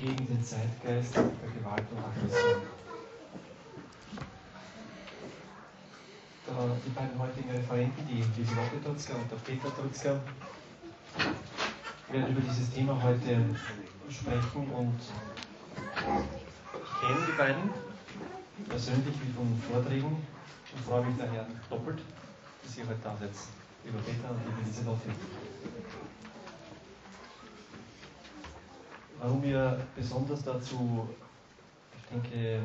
gegen den Zeitgeist der Gewalt und Aggression. die beiden heutigen Referenten, die Lieselotte Trutzka und der Peter Trutzka, werden über dieses Thema heute sprechen und ich kenne die beiden persönlich wie von Vorträgen und freue mich daher doppelt, dass ihr heute da seid, lieber Peter und liebe Lieselotte. Warum ihr besonders dazu, ich denke,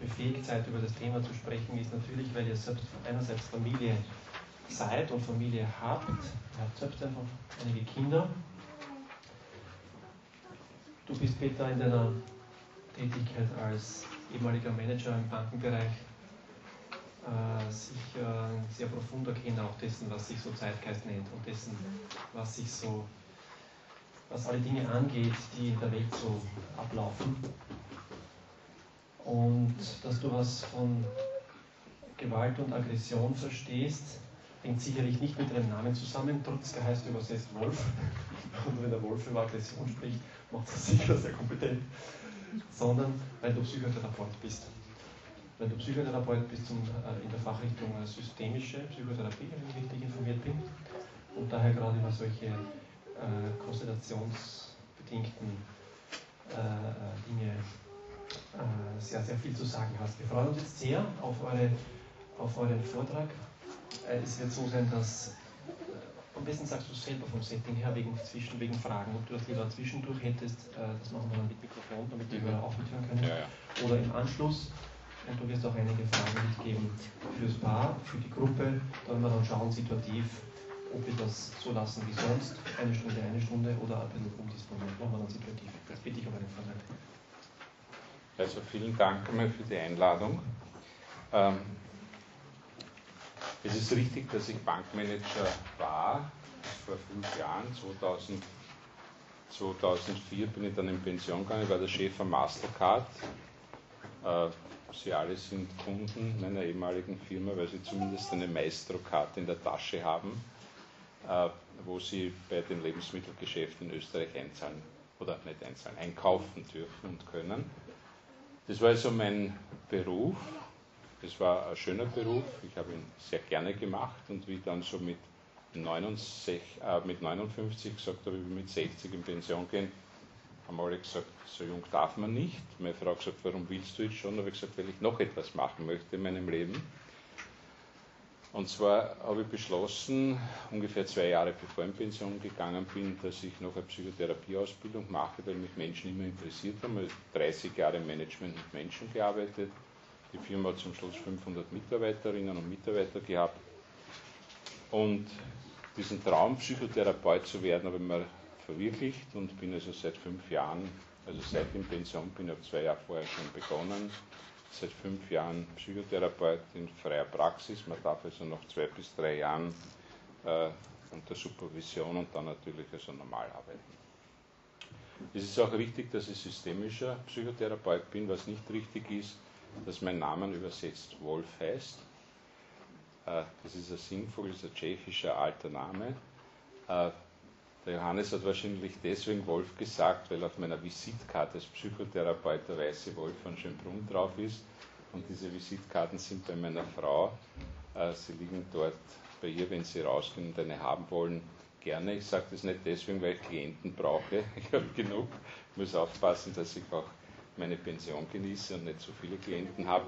befähigt seid, über das Thema zu sprechen, ist natürlich, weil ihr selbst einerseits Familie seid und Familie habt. Ihr habt selbst einfach einige Kinder. Du bist, Peter, in deiner Tätigkeit als ehemaliger Manager im Bankenbereich äh, sich äh, sehr profunder kennen, auch dessen, was sich so Zeitgeist nennt und dessen, was sich so, was alle Dinge angeht, die in der Welt so ablaufen und dass du was von Gewalt und Aggression verstehst, hängt sicherlich nicht mit deinem Namen zusammen. Trutzka heißt übersetzt Wolf. Und wenn der Wolf über Aggression spricht, macht er sicher sehr kompetent. Sondern weil du Psychotherapeut bist. Weil du Psychotherapeut bist zum, äh, in der Fachrichtung äh, systemische Psychotherapie, wenn ich richtig informiert bin. Und daher gerade über solche äh, konstellationsbedingten äh, äh Dinge äh, sehr, sehr viel zu sagen hast. Wir freuen uns jetzt sehr auf, eure, auf euren Vortrag. Äh, es wird so sein, dass äh, am besten sagst du selber vom Setting her, wegen, zwischen, wegen Fragen, ob du das lieber zwischendurch hättest, das machen wir dann mit Mikrofon, damit die Hörer auch mithören können, ja, ja. oder im Anschluss. Und du wirst auch einige Fragen mitgeben fürs Paar, für die Gruppe. Da werden wir dann schauen, situativ, ob wir das so lassen wie sonst, eine Stunde, eine Stunde oder ein bisschen umdisponieren. Wir dann situativ. Das bitte ich um einen Vortrag. Also vielen Dank einmal für die Einladung. Ähm, es ist richtig, dass ich Bankmanager war. Vor fünf Jahren, 2000, 2004 bin ich dann in Pension gegangen. Ich war der Chef von Mastercard. Äh, sie alle sind Kunden meiner ehemaligen Firma, weil sie zumindest eine Maestro-Karte in der Tasche haben, wo sie bei den Lebensmittelgeschäften in Österreich einzahlen oder nicht einzahlen, einkaufen dürfen und können. Das war also mein Beruf. Das war ein schöner Beruf. Ich habe ihn sehr gerne gemacht und wie dann so mit, 69, äh, mit 59 gesagt habe, ich will mit 60 in Pension gehen, haben alle gesagt, so jung darf man nicht. Meine Frau hat gesagt, warum willst du jetzt schon? Da habe ich gesagt, weil ich noch etwas machen möchte in meinem Leben. Und zwar habe ich beschlossen, ungefähr zwei Jahre bevor ich in Pension gegangen bin, dass ich noch eine Psychotherapieausbildung mache, weil mich Menschen immer interessiert haben. Ich habe 30 Jahre im Management mit Menschen gearbeitet. Die Firma hat zum Schluss 500 Mitarbeiterinnen und Mitarbeiter gehabt. Und diesen Traum, Psychotherapeut zu werden, habe ich mir verwirklicht und bin also seit fünf Jahren, also seit ich in Pension bin, habe zwei Jahre vorher schon begonnen, seit fünf Jahren Psychotherapeut in freier Praxis. Man darf also noch zwei bis drei Jahren äh, unter Supervision und dann natürlich also normal arbeiten. Es ist auch richtig, dass ich systemischer Psychotherapeut bin. Was nicht richtig ist, dass mein Name übersetzt Wolf heißt. Äh, das ist ein sinnvolles, ein tschechischer alter Name. Äh, der Johannes hat wahrscheinlich deswegen Wolf gesagt, weil auf meiner Visitkarte als Psychotherapeut der weiße Wolf von Schönbrunn drauf ist. Und diese Visitkarten sind bei meiner Frau. Äh, sie liegen dort bei ihr, wenn Sie rausgehen und eine haben wollen. Gerne. Ich sage das nicht deswegen, weil ich Klienten brauche. Ich habe genug. Ich muss aufpassen, dass ich auch meine Pension genieße und nicht so viele Klienten habe.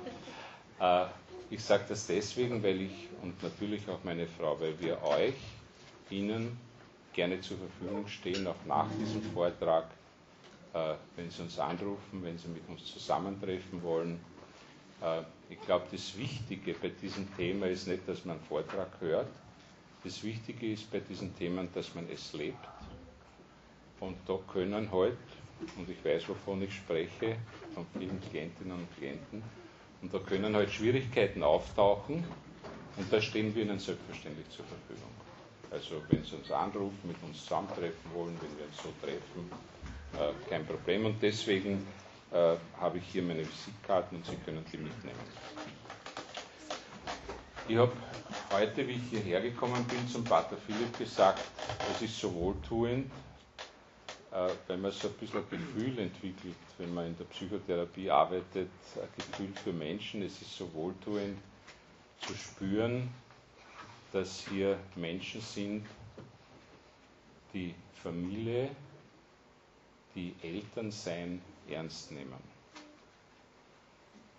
Äh, ich sage das deswegen, weil ich und natürlich auch meine Frau, weil wir euch, Ihnen gerne zur Verfügung stehen, auch nach diesem Vortrag, äh, wenn Sie uns anrufen, wenn Sie mit uns zusammentreffen wollen. Äh, ich glaube, das Wichtige bei diesem Thema ist nicht, dass man einen Vortrag hört. Das Wichtige ist bei diesen Themen, dass man es lebt. Und da können heute, halt, und ich weiß, wovon ich spreche, von vielen Klientinnen und Klienten, und da können halt Schwierigkeiten auftauchen, und da stehen wir Ihnen selbstverständlich zur Verfügung. Also wenn Sie uns anrufen, mit uns zusammentreffen wollen, wenn wir uns so treffen, äh, kein Problem. Und deswegen äh, habe ich hier meine Visitkarten und Sie können die mitnehmen. Ich habe heute, wie ich hierher gekommen bin, zum Pater Philipp gesagt, es ist so wohltuend, äh, wenn man so ein bisschen ein Gefühl entwickelt, wenn man in der Psychotherapie arbeitet, ein Gefühl für Menschen. Es ist so wohltuend zu spüren, dass hier Menschen sind, die Familie, die Elternsein ernst nehmen.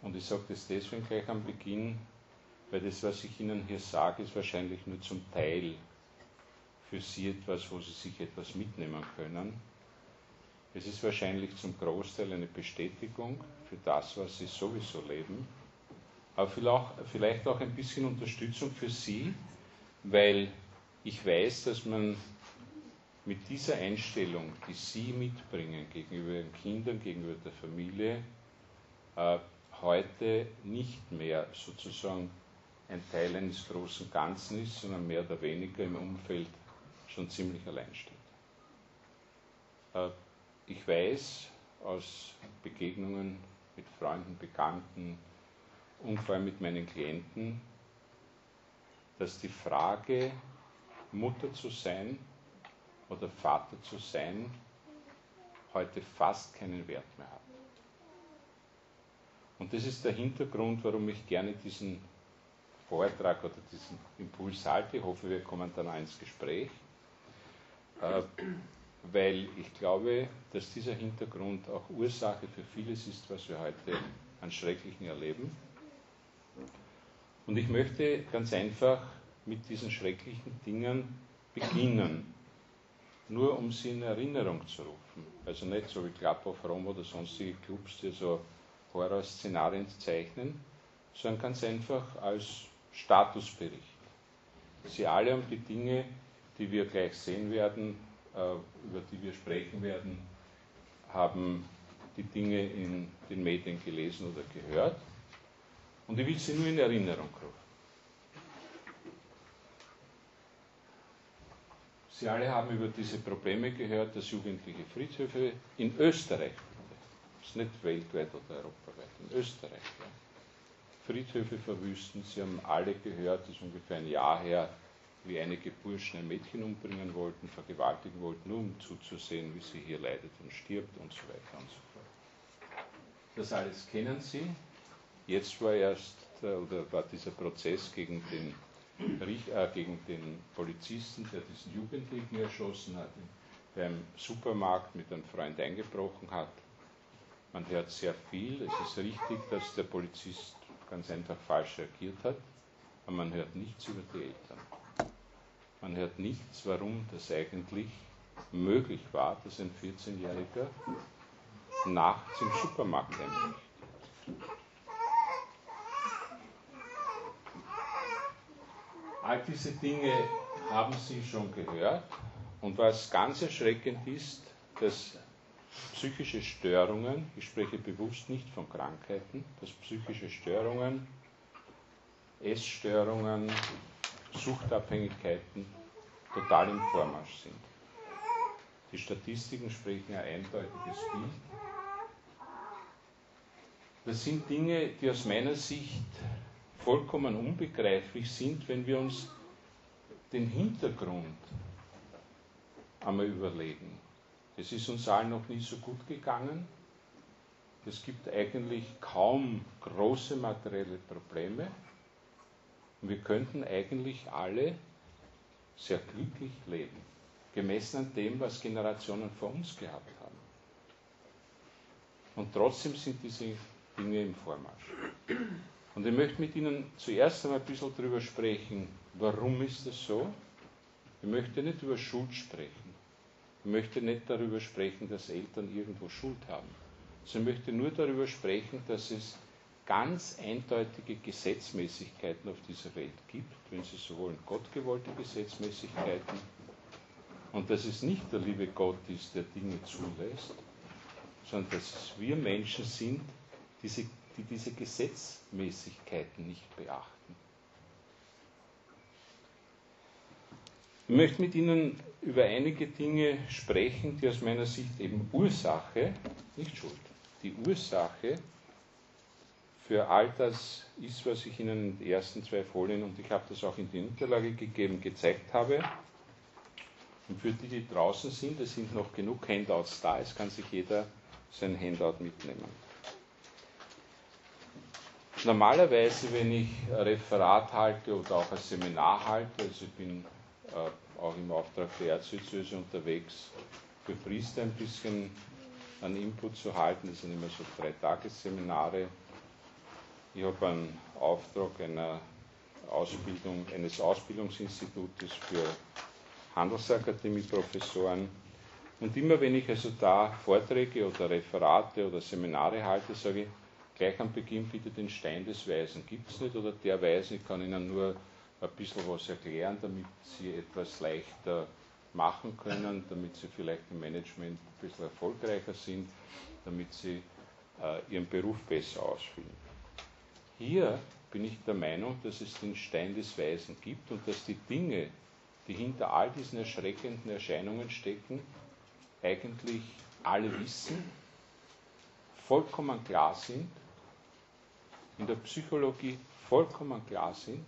Und ich sage das deswegen gleich am Beginn, weil das, was ich Ihnen hier sage, ist wahrscheinlich nur zum Teil für Sie etwas, wo Sie sich etwas mitnehmen können. Es ist wahrscheinlich zum Großteil eine Bestätigung für das, was Sie sowieso leben, aber vielleicht auch ein bisschen Unterstützung für Sie, weil ich weiß, dass man mit dieser Einstellung, die Sie mitbringen gegenüber Ihren Kindern, gegenüber der Familie, äh, heute nicht mehr sozusagen ein Teil eines großen Ganzen ist, sondern mehr oder weniger im Umfeld schon ziemlich allein steht. Äh, ich weiß aus Begegnungen mit Freunden, Bekannten und vor allem mit meinen Klienten, dass die Frage, Mutter zu sein oder Vater zu sein, heute fast keinen Wert mehr hat. Und das ist der Hintergrund, warum ich gerne diesen Vortrag oder diesen Impuls halte. Ich hoffe, wir kommen dann ins Gespräch. Äh, weil ich glaube, dass dieser Hintergrund auch Ursache für vieles ist, was wir heute an Schrecklichen erleben. Und ich möchte ganz einfach mit diesen schrecklichen Dingen beginnen, nur um sie in Erinnerung zu rufen. Also nicht so wie Club of Rome oder sonstige Clubs, die so Horrorszenarien zeichnen, sondern ganz einfach als Statusbericht. Sie alle um die Dinge, die wir gleich sehen werden, äh, über die wir sprechen werden, haben die Dinge in den Medien gelesen oder gehört. Und ich will sie nur in Erinnerung rufen. Sie alle haben über diese Probleme gehört, dass jugendliche Friedhöfe in Österreich, das ist nicht weltweit oder europaweit, in Österreich, ja, Friedhöfe verwüsten. Sie haben alle gehört, das ist ungefähr ein Jahr her, wie einige Burschen ein Mädchen umbringen wollten, vergewaltigen wollten, nur um zuzusehen, wie sie hier leidet und stirbt und so weiter und so fort. Das alles kennen Sie. Jetzt war erst oder war dieser Prozess gegen den, äh, gegen den Polizisten, der diesen Jugendlichen erschossen hat, beim Supermarkt mit einem Freund eingebrochen hat. Man hört sehr viel. Es ist richtig, dass der Polizist ganz einfach falsch reagiert hat, aber man hört nichts über die Eltern. Man hört nichts, warum das eigentlich möglich war, dass ein 14-Jähriger nachts im Supermarkt einbricht. All diese Dinge haben Sie schon gehört. Und was ganz erschreckend ist, dass psychische Störungen, ich spreche bewusst nicht von Krankheiten, dass psychische Störungen, Essstörungen, Suchtabhängigkeiten total im Vormarsch sind. Die Statistiken sprechen ein eindeutiges Bild. Das sind Dinge, die aus meiner Sicht vollkommen unbegreiflich sind, wenn wir uns den Hintergrund einmal überlegen. Es ist uns allen noch nie so gut gegangen. Es gibt eigentlich kaum große materielle Probleme. Und wir könnten eigentlich alle sehr glücklich leben, gemessen an dem, was Generationen vor uns gehabt haben. Und trotzdem sind diese Dinge im Vormarsch. Und ich möchte mit Ihnen zuerst einmal ein bisschen darüber sprechen, warum ist das so? Ich möchte nicht über Schuld sprechen. Ich möchte nicht darüber sprechen, dass Eltern irgendwo Schuld haben. Sondern ich möchte nur darüber sprechen, dass es ganz eindeutige Gesetzmäßigkeiten auf dieser Welt gibt, wenn Sie so wollen, gottgewollte Gesetzmäßigkeiten, und dass es nicht der liebe Gott ist, der Dinge zulässt, sondern dass es wir Menschen sind, diese, die diese Gesetzmäßigkeiten nicht beachten. Ich möchte mit Ihnen über einige Dinge sprechen, die aus meiner Sicht eben Ursache, nicht Schuld, die Ursache für all das ist, was ich Ihnen in den ersten zwei Folien, und ich habe das auch in die Unterlage gegeben, gezeigt habe. Und für die, die draußen sind, es sind noch genug Handouts da, es kann sich jeder sein Handout mitnehmen. Normalerweise, wenn ich ein Referat halte oder auch ein Seminar halte, also ich bin äh, auch im Auftrag der Erzdiözese unterwegs, für Priester ein bisschen einen Input zu halten, das sind immer so drei Tagesseminare. Ich habe einen Auftrag einer Ausbildung, eines Ausbildungsinstitutes für Handelsakademie-Professoren. Und immer wenn ich also da Vorträge oder Referate oder Seminare halte, sage ich, gleich am Beginn bitte den Stein des Weisen gibt es nicht oder der Weisen, ich kann Ihnen nur ein bisschen was erklären, damit Sie etwas leichter machen können, damit Sie vielleicht im Management ein bisschen erfolgreicher sind, damit Sie äh, Ihren Beruf besser ausführen. Hier bin ich der Meinung, dass es den Stein des Weisen gibt und dass die Dinge, die hinter all diesen erschreckenden Erscheinungen stecken, eigentlich alle wissen, vollkommen klar sind in der Psychologie vollkommen klar sind,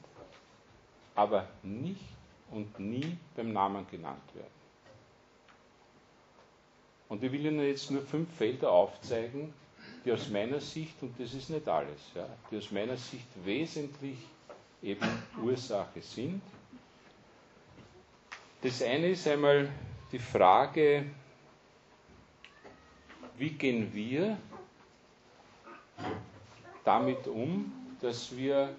aber nicht und nie beim Namen genannt werden. Und ich will Ihnen jetzt nur fünf Felder aufzeigen, die aus meiner Sicht, und das ist nicht alles, ja, die aus meiner Sicht wesentlich eben Ursache sind. Das eine ist einmal die Frage, wie gehen wir damit um, dass wir,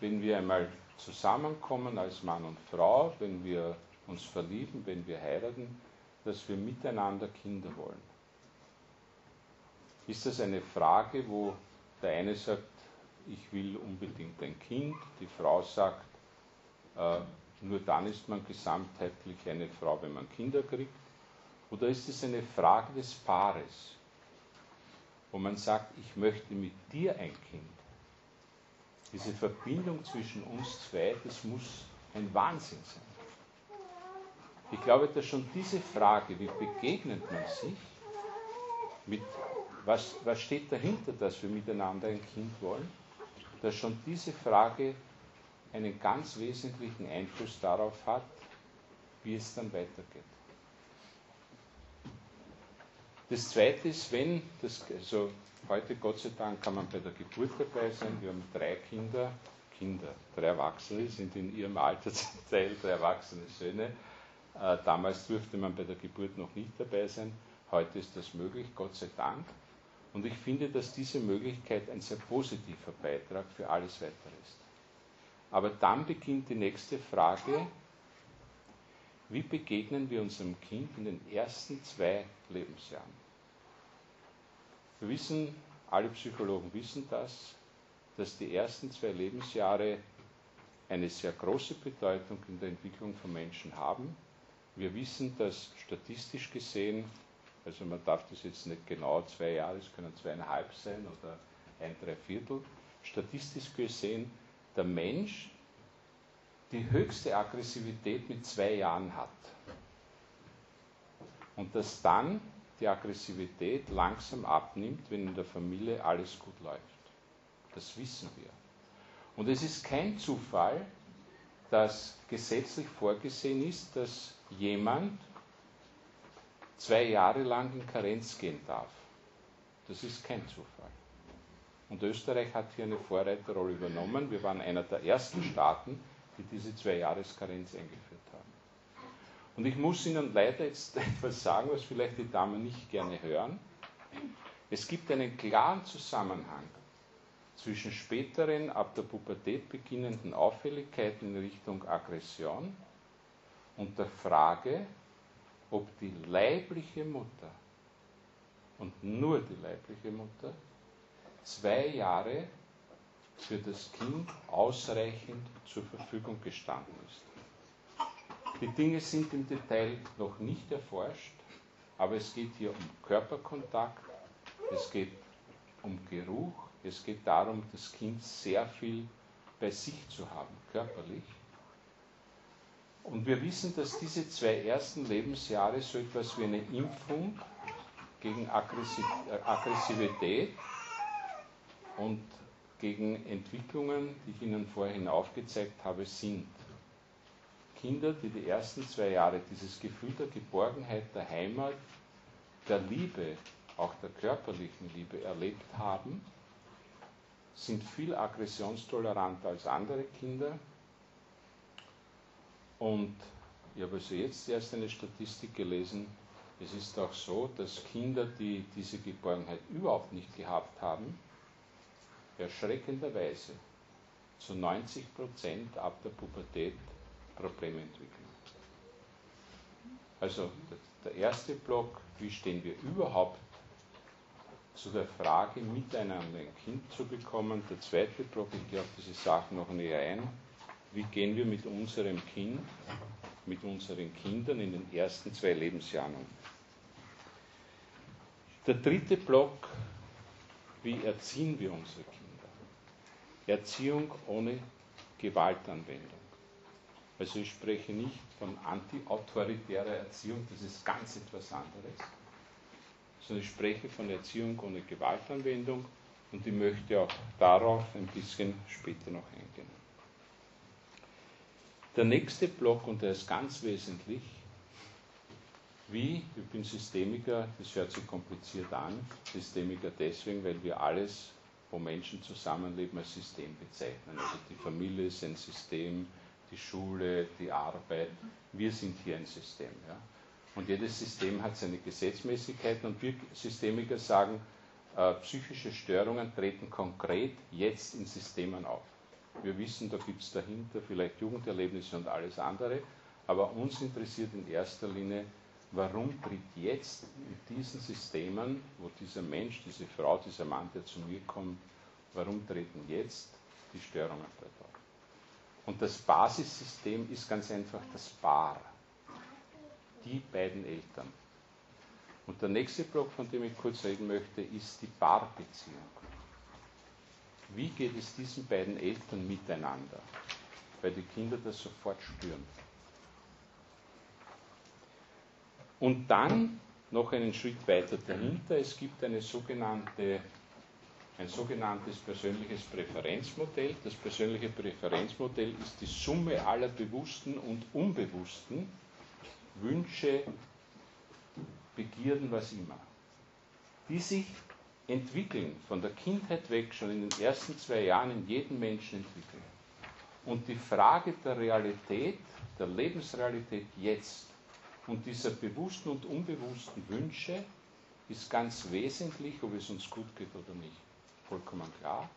wenn wir einmal zusammenkommen als Mann und Frau, wenn wir uns verlieben, wenn wir heiraten, dass wir miteinander Kinder wollen. Ist das eine Frage, wo der eine sagt, ich will unbedingt ein Kind, die Frau sagt, äh, nur dann ist man gesamtheitlich eine Frau, wenn man Kinder kriegt? Oder ist es eine Frage des Paares? Wo man sagt, ich möchte mit dir ein Kind. Diese Verbindung zwischen uns zwei, das muss ein Wahnsinn sein. Ich glaube, dass schon diese Frage, wie begegnet man sich, mit was, was steht dahinter, dass wir miteinander ein Kind wollen, dass schon diese Frage einen ganz wesentlichen Einfluss darauf hat, wie es dann weitergeht. Das zweite ist, wenn, das, also heute Gott sei Dank kann man bei der Geburt dabei sein, wir haben drei Kinder, Kinder, drei Erwachsene sind in ihrem Alter zum Teil drei erwachsene Söhne. Äh, damals durfte man bei der Geburt noch nicht dabei sein, heute ist das möglich, Gott sei Dank. Und ich finde, dass diese Möglichkeit ein sehr positiver Beitrag für alles weitere ist. Aber dann beginnt die nächste Frage, wie begegnen wir unserem Kind in den ersten zwei Lebensjahren? Wir wissen, alle Psychologen wissen das, dass die ersten zwei Lebensjahre eine sehr große Bedeutung in der Entwicklung von Menschen haben. Wir wissen, dass statistisch gesehen, also man darf das jetzt nicht genau zwei Jahre, es können zweieinhalb sein oder ein Dreiviertel, statistisch gesehen der Mensch die höchste Aggressivität mit zwei Jahren hat. Und dass dann die Aggressivität langsam abnimmt, wenn in der Familie alles gut läuft. Das wissen wir. Und es ist kein Zufall, dass gesetzlich vorgesehen ist, dass jemand zwei Jahre lang in Karenz gehen darf. Das ist kein Zufall. Und Österreich hat hier eine Vorreiterrolle übernommen. Wir waren einer der ersten Staaten, die diese zwei Jahreskarenz eingeführt und ich muss Ihnen leider jetzt etwas sagen, was vielleicht die Damen nicht gerne hören. Es gibt einen klaren Zusammenhang zwischen späteren, ab der Pubertät beginnenden Auffälligkeiten in Richtung Aggression und der Frage, ob die leibliche Mutter und nur die leibliche Mutter zwei Jahre für das Kind ausreichend zur Verfügung gestanden ist. Die Dinge sind im Detail noch nicht erforscht, aber es geht hier um Körperkontakt, es geht um Geruch, es geht darum, das Kind sehr viel bei sich zu haben, körperlich. Und wir wissen, dass diese zwei ersten Lebensjahre so etwas wie eine Impfung gegen äh, Aggressivität und gegen Entwicklungen, die ich Ihnen vorhin aufgezeigt habe, sind. Kinder, die die ersten zwei Jahre dieses Gefühl der Geborgenheit, der Heimat, der Liebe, auch der körperlichen Liebe erlebt haben, sind viel aggressionstoleranter als andere Kinder. Und ich habe also jetzt erst eine Statistik gelesen, es ist auch so, dass Kinder, die diese Geborgenheit überhaupt nicht gehabt haben, erschreckenderweise zu 90 Prozent ab der Pubertät Probleme entwickeln. Also der erste Block, wie stehen wir überhaupt zu der Frage, miteinander ein Kind zu bekommen. Der zweite Block, ich gehe auf diese Sachen noch näher ein, wie gehen wir mit unserem Kind, mit unseren Kindern in den ersten zwei Lebensjahren um. Der dritte Block, wie erziehen wir unsere Kinder? Erziehung ohne Gewaltanwendung. Also ich spreche nicht von anti-autoritärer Erziehung, das ist ganz etwas anderes, sondern ich spreche von Erziehung ohne Gewaltanwendung und ich möchte auch darauf ein bisschen später noch eingehen. Der nächste Block, und der ist ganz wesentlich, wie, ich bin Systemiker, das hört sich kompliziert an, Systemiker deswegen, weil wir alles wo Menschen zusammenleben, als System bezeichnen. Also die Familie ist ein System, die Schule, die Arbeit. Wir sind hier ein System. Ja? Und jedes System hat seine Gesetzmäßigkeiten und wir Systemiker sagen, äh, psychische Störungen treten konkret jetzt in Systemen auf. Wir wissen, da gibt es dahinter vielleicht Jugenderlebnisse und alles andere, aber uns interessiert in erster Linie, warum tritt jetzt in diesen Systemen, wo dieser Mensch, diese Frau, dieser Mann, der zu mir kommt, warum treten jetzt die Störungen dort auf? Und das Basissystem ist ganz einfach das Paar, die beiden Eltern. Und der nächste Block, von dem ich kurz reden möchte, ist die Paarbeziehung. Wie geht es diesen beiden Eltern miteinander? Weil die Kinder das sofort spüren. Und dann noch einen Schritt weiter dahinter, es gibt eine sogenannte, ein sogenanntes persönliches Präferenzmodell. Das persönliche Präferenzmodell ist die Summe aller bewussten und unbewussten Wünsche, Begierden, was immer, die sich entwickeln, von der Kindheit weg, schon in den ersten zwei Jahren in jedem Menschen entwickeln. Und die Frage der Realität, der Lebensrealität jetzt, und dieser bewussten und unbewussten Wünsche ist ganz wesentlich, ob es uns gut geht oder nicht. Vollkommen klar.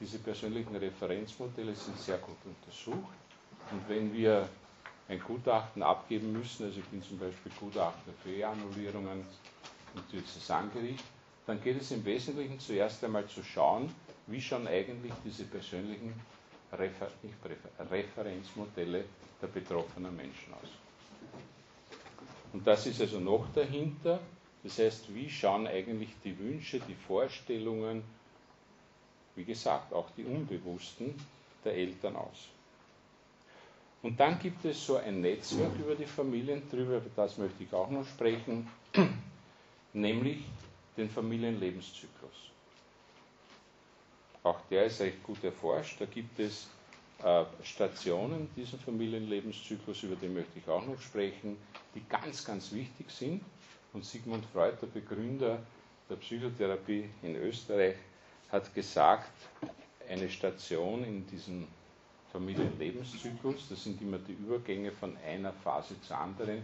Diese persönlichen Referenzmodelle sind sehr gut untersucht. Und wenn wir ein Gutachten abgeben müssen, also ich bin zum Beispiel Gutachter für Eheannullierungen im Diözesangericht, dann geht es im Wesentlichen zuerst einmal zu schauen, wie schauen eigentlich diese persönlichen Refer Referenzmodelle der betroffenen Menschen aus. Und das ist also noch dahinter. Das heißt, wie schauen eigentlich die Wünsche, die Vorstellungen, wie gesagt, auch die unbewussten der Eltern aus. Und dann gibt es so ein Netzwerk über die Familien drüber, über das möchte ich auch noch sprechen, nämlich den Familienlebenszyklus. Auch der ist recht gut erforscht. Da gibt es äh, Stationen, diesen Familienlebenszyklus, über den möchte ich auch noch sprechen, die ganz, ganz wichtig sind. Und Sigmund Freud, der Begründer der Psychotherapie in Österreich, hat gesagt, eine Station in diesem Familienlebenszyklus, das sind immer die Übergänge von einer Phase zur anderen,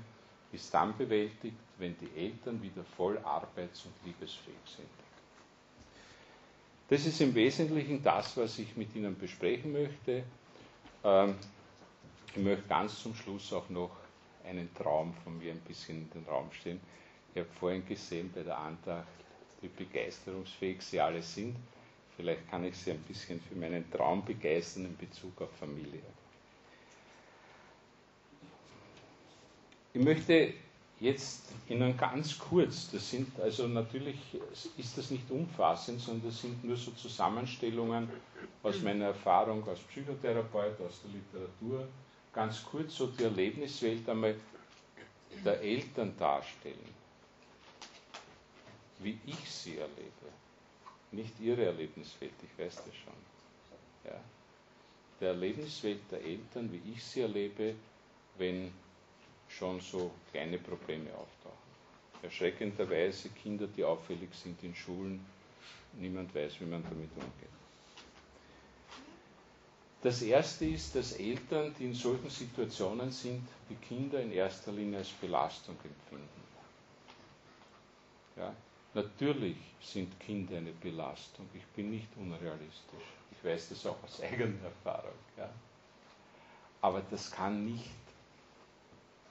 ist dann bewältigt, wenn die Eltern wieder voll arbeits- und liebesfähig sind. Das ist im Wesentlichen das, was ich mit Ihnen besprechen möchte. Ähm, ich möchte ganz zum Schluss auch noch einen Traum von mir ein bisschen in den Raum stellen. Ich habe vorhin gesehen bei der Andacht, wie begeisterungsfähig Sie alle sind. Vielleicht kann ich Sie ein bisschen für meinen Traum begeistern in Bezug auf Familie. Ich möchte jetzt Ihnen ganz kurz, das sind also natürlich ist das nicht umfassend, sondern das sind nur so Zusammenstellungen aus meiner Erfahrung als Psychotherapeut, aus der Literatur, ganz kurz so die Erlebniswelt einmal der Eltern darstellen, wie ich sie erlebe. Nicht ihre Erlebniswelt, ich weiß das schon. Ja. Der Erlebniswelt der Eltern, wie ich sie erlebe, wenn schon so kleine Probleme auftauchen. Erschreckenderweise Kinder, die auffällig sind in Schulen, niemand weiß, wie man damit umgeht. Das erste ist, dass Eltern, die in solchen Situationen sind, die Kinder in erster Linie als Belastung empfinden. Ja, natürlich sind Kinder eine Belastung. Ich bin nicht unrealistisch. Ich weiß das auch aus eigener Erfahrung. Ja. Aber das kann nicht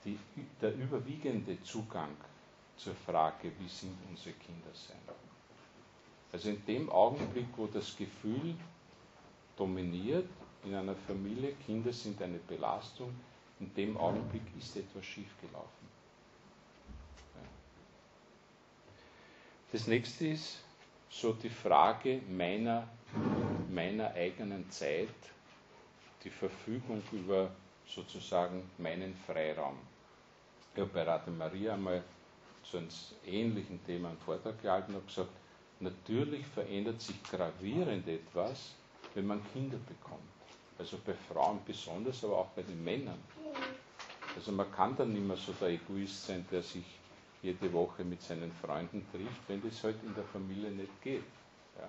die, der überwiegende Zugang zur Frage, wie sind unsere Kinder sein. Also in dem Augenblick, wo das Gefühl dominiert in einer Familie, Kinder sind eine Belastung, in dem Augenblick ist etwas schiefgelaufen. Das nächste ist so die Frage meiner, meiner eigenen Zeit, die Verfügung über sozusagen meinen Freiraum. Ich habe bei Rate Maria einmal zu einem ähnlichen Thema einen Vortrag gehalten und gesagt, natürlich verändert sich gravierend etwas, wenn man Kinder bekommt. Also bei Frauen besonders, aber auch bei den Männern. Also man kann dann nicht mehr so der Egoist sein, der sich jede Woche mit seinen Freunden trifft, wenn das halt in der Familie nicht geht, ja,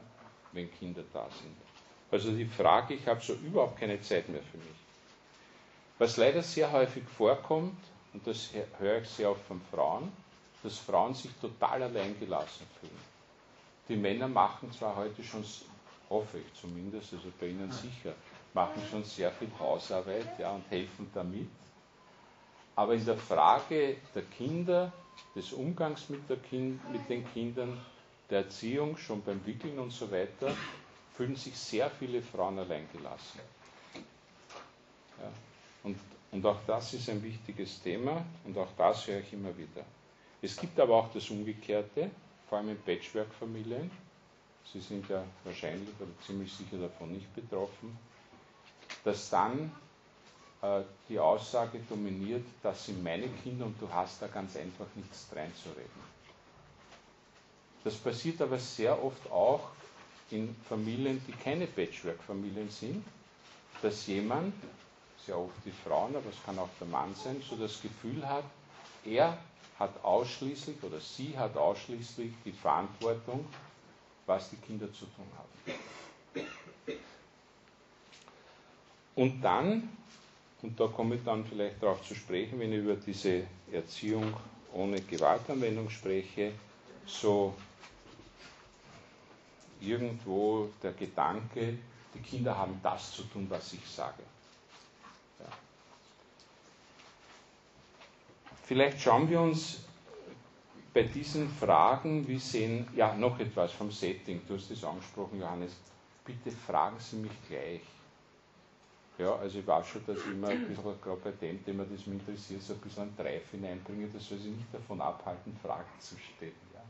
wenn Kinder da sind. Also die Frage, ich habe so überhaupt keine Zeit mehr für mich. Was leider sehr häufig vorkommt, und das höre ich sehr oft von Frauen, dass Frauen sich total allein gelassen fühlen. Die Männer machen zwar heute schon, hoffe ich zumindest, also bei Ihnen sicher, machen schon sehr viel Hausarbeit ja, und helfen damit. Aber in der Frage der Kinder des Umgangs mit, kind, mit den Kindern, der Erziehung, schon beim Wickeln und so weiter, fühlen sich sehr viele Frauen alleingelassen. Ja. Und, und auch das ist ein wichtiges Thema und auch das höre ich immer wieder. Es gibt aber auch das Umgekehrte, vor allem in Patchwork-Familien. Sie sind ja wahrscheinlich oder ziemlich sicher davon nicht betroffen, dass dann die Aussage dominiert, das sind meine Kinder und du hast da ganz einfach nichts reinzureden. Das passiert aber sehr oft auch in Familien, die keine Patchwork-Familien sind, dass jemand, sehr oft die Frauen, aber es kann auch der Mann sein, so das Gefühl hat, er hat ausschließlich oder sie hat ausschließlich die Verantwortung, was die Kinder zu tun haben. Und dann und da komme ich dann vielleicht darauf zu sprechen, wenn ich über diese Erziehung ohne Gewaltanwendung spreche, so irgendwo der Gedanke, die Kinder haben das zu tun, was ich sage. Ja. Vielleicht schauen wir uns bei diesen Fragen, wie sehen, ja, noch etwas vom Setting, du hast es angesprochen, Johannes, bitte fragen Sie mich gleich. Ja, also ich weiß schon, dass ich immer ein bisschen, gerade bei dem Thema, das mich interessiert, so ein bisschen einen Treif hineinbringe. Das soll Sie nicht davon abhalten, Fragen zu stellen. Ja.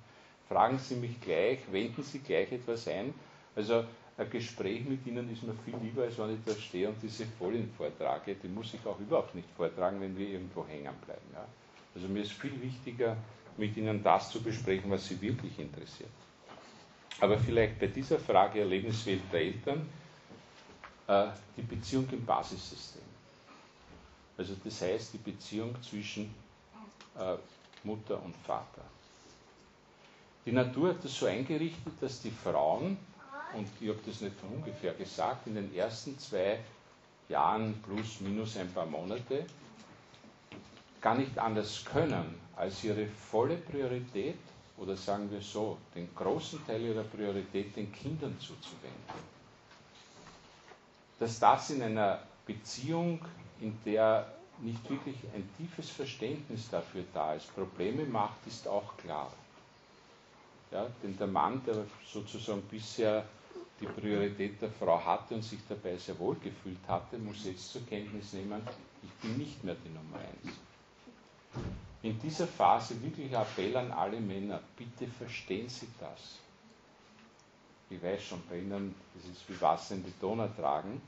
Fragen Sie mich gleich, wenden Sie gleich etwas ein. Also ein Gespräch mit Ihnen ist mir viel lieber, als wenn ich da stehe und diese Folien vortrage. Die muss ich auch überhaupt nicht vortragen, wenn wir irgendwo hängen bleiben. Ja. Also mir ist viel wichtiger, mit Ihnen das zu besprechen, was Sie wirklich interessiert. Aber vielleicht bei dieser Frage Erlebniswelt der Eltern äh, die Beziehung im Basissystem. Also das heißt die Beziehung zwischen äh, Mutter und Vater. Die Natur hat das so eingerichtet, dass die Frauen, und ich habe das nicht von ungefähr gesagt, in den ersten zwei Jahren plus minus ein paar Monate gar nicht anders können, als ihre volle Priorität oder sagen wir so, den großen Teil ihrer Priorität den Kindern zuzuwenden dass das in einer Beziehung, in der nicht wirklich ein tiefes Verständnis dafür da ist, Probleme macht, ist auch klar. Ja, denn der Mann, der sozusagen bisher die Priorität der Frau hatte und sich dabei sehr wohl gefühlt hatte, muss jetzt zur Kenntnis nehmen, ich bin nicht mehr die Nummer eins. In dieser Phase wirklich Appell an alle Männer, bitte verstehen Sie das. Ich weiß schon, bei Ihnen, das ist wie Wasser in die Donau tragen,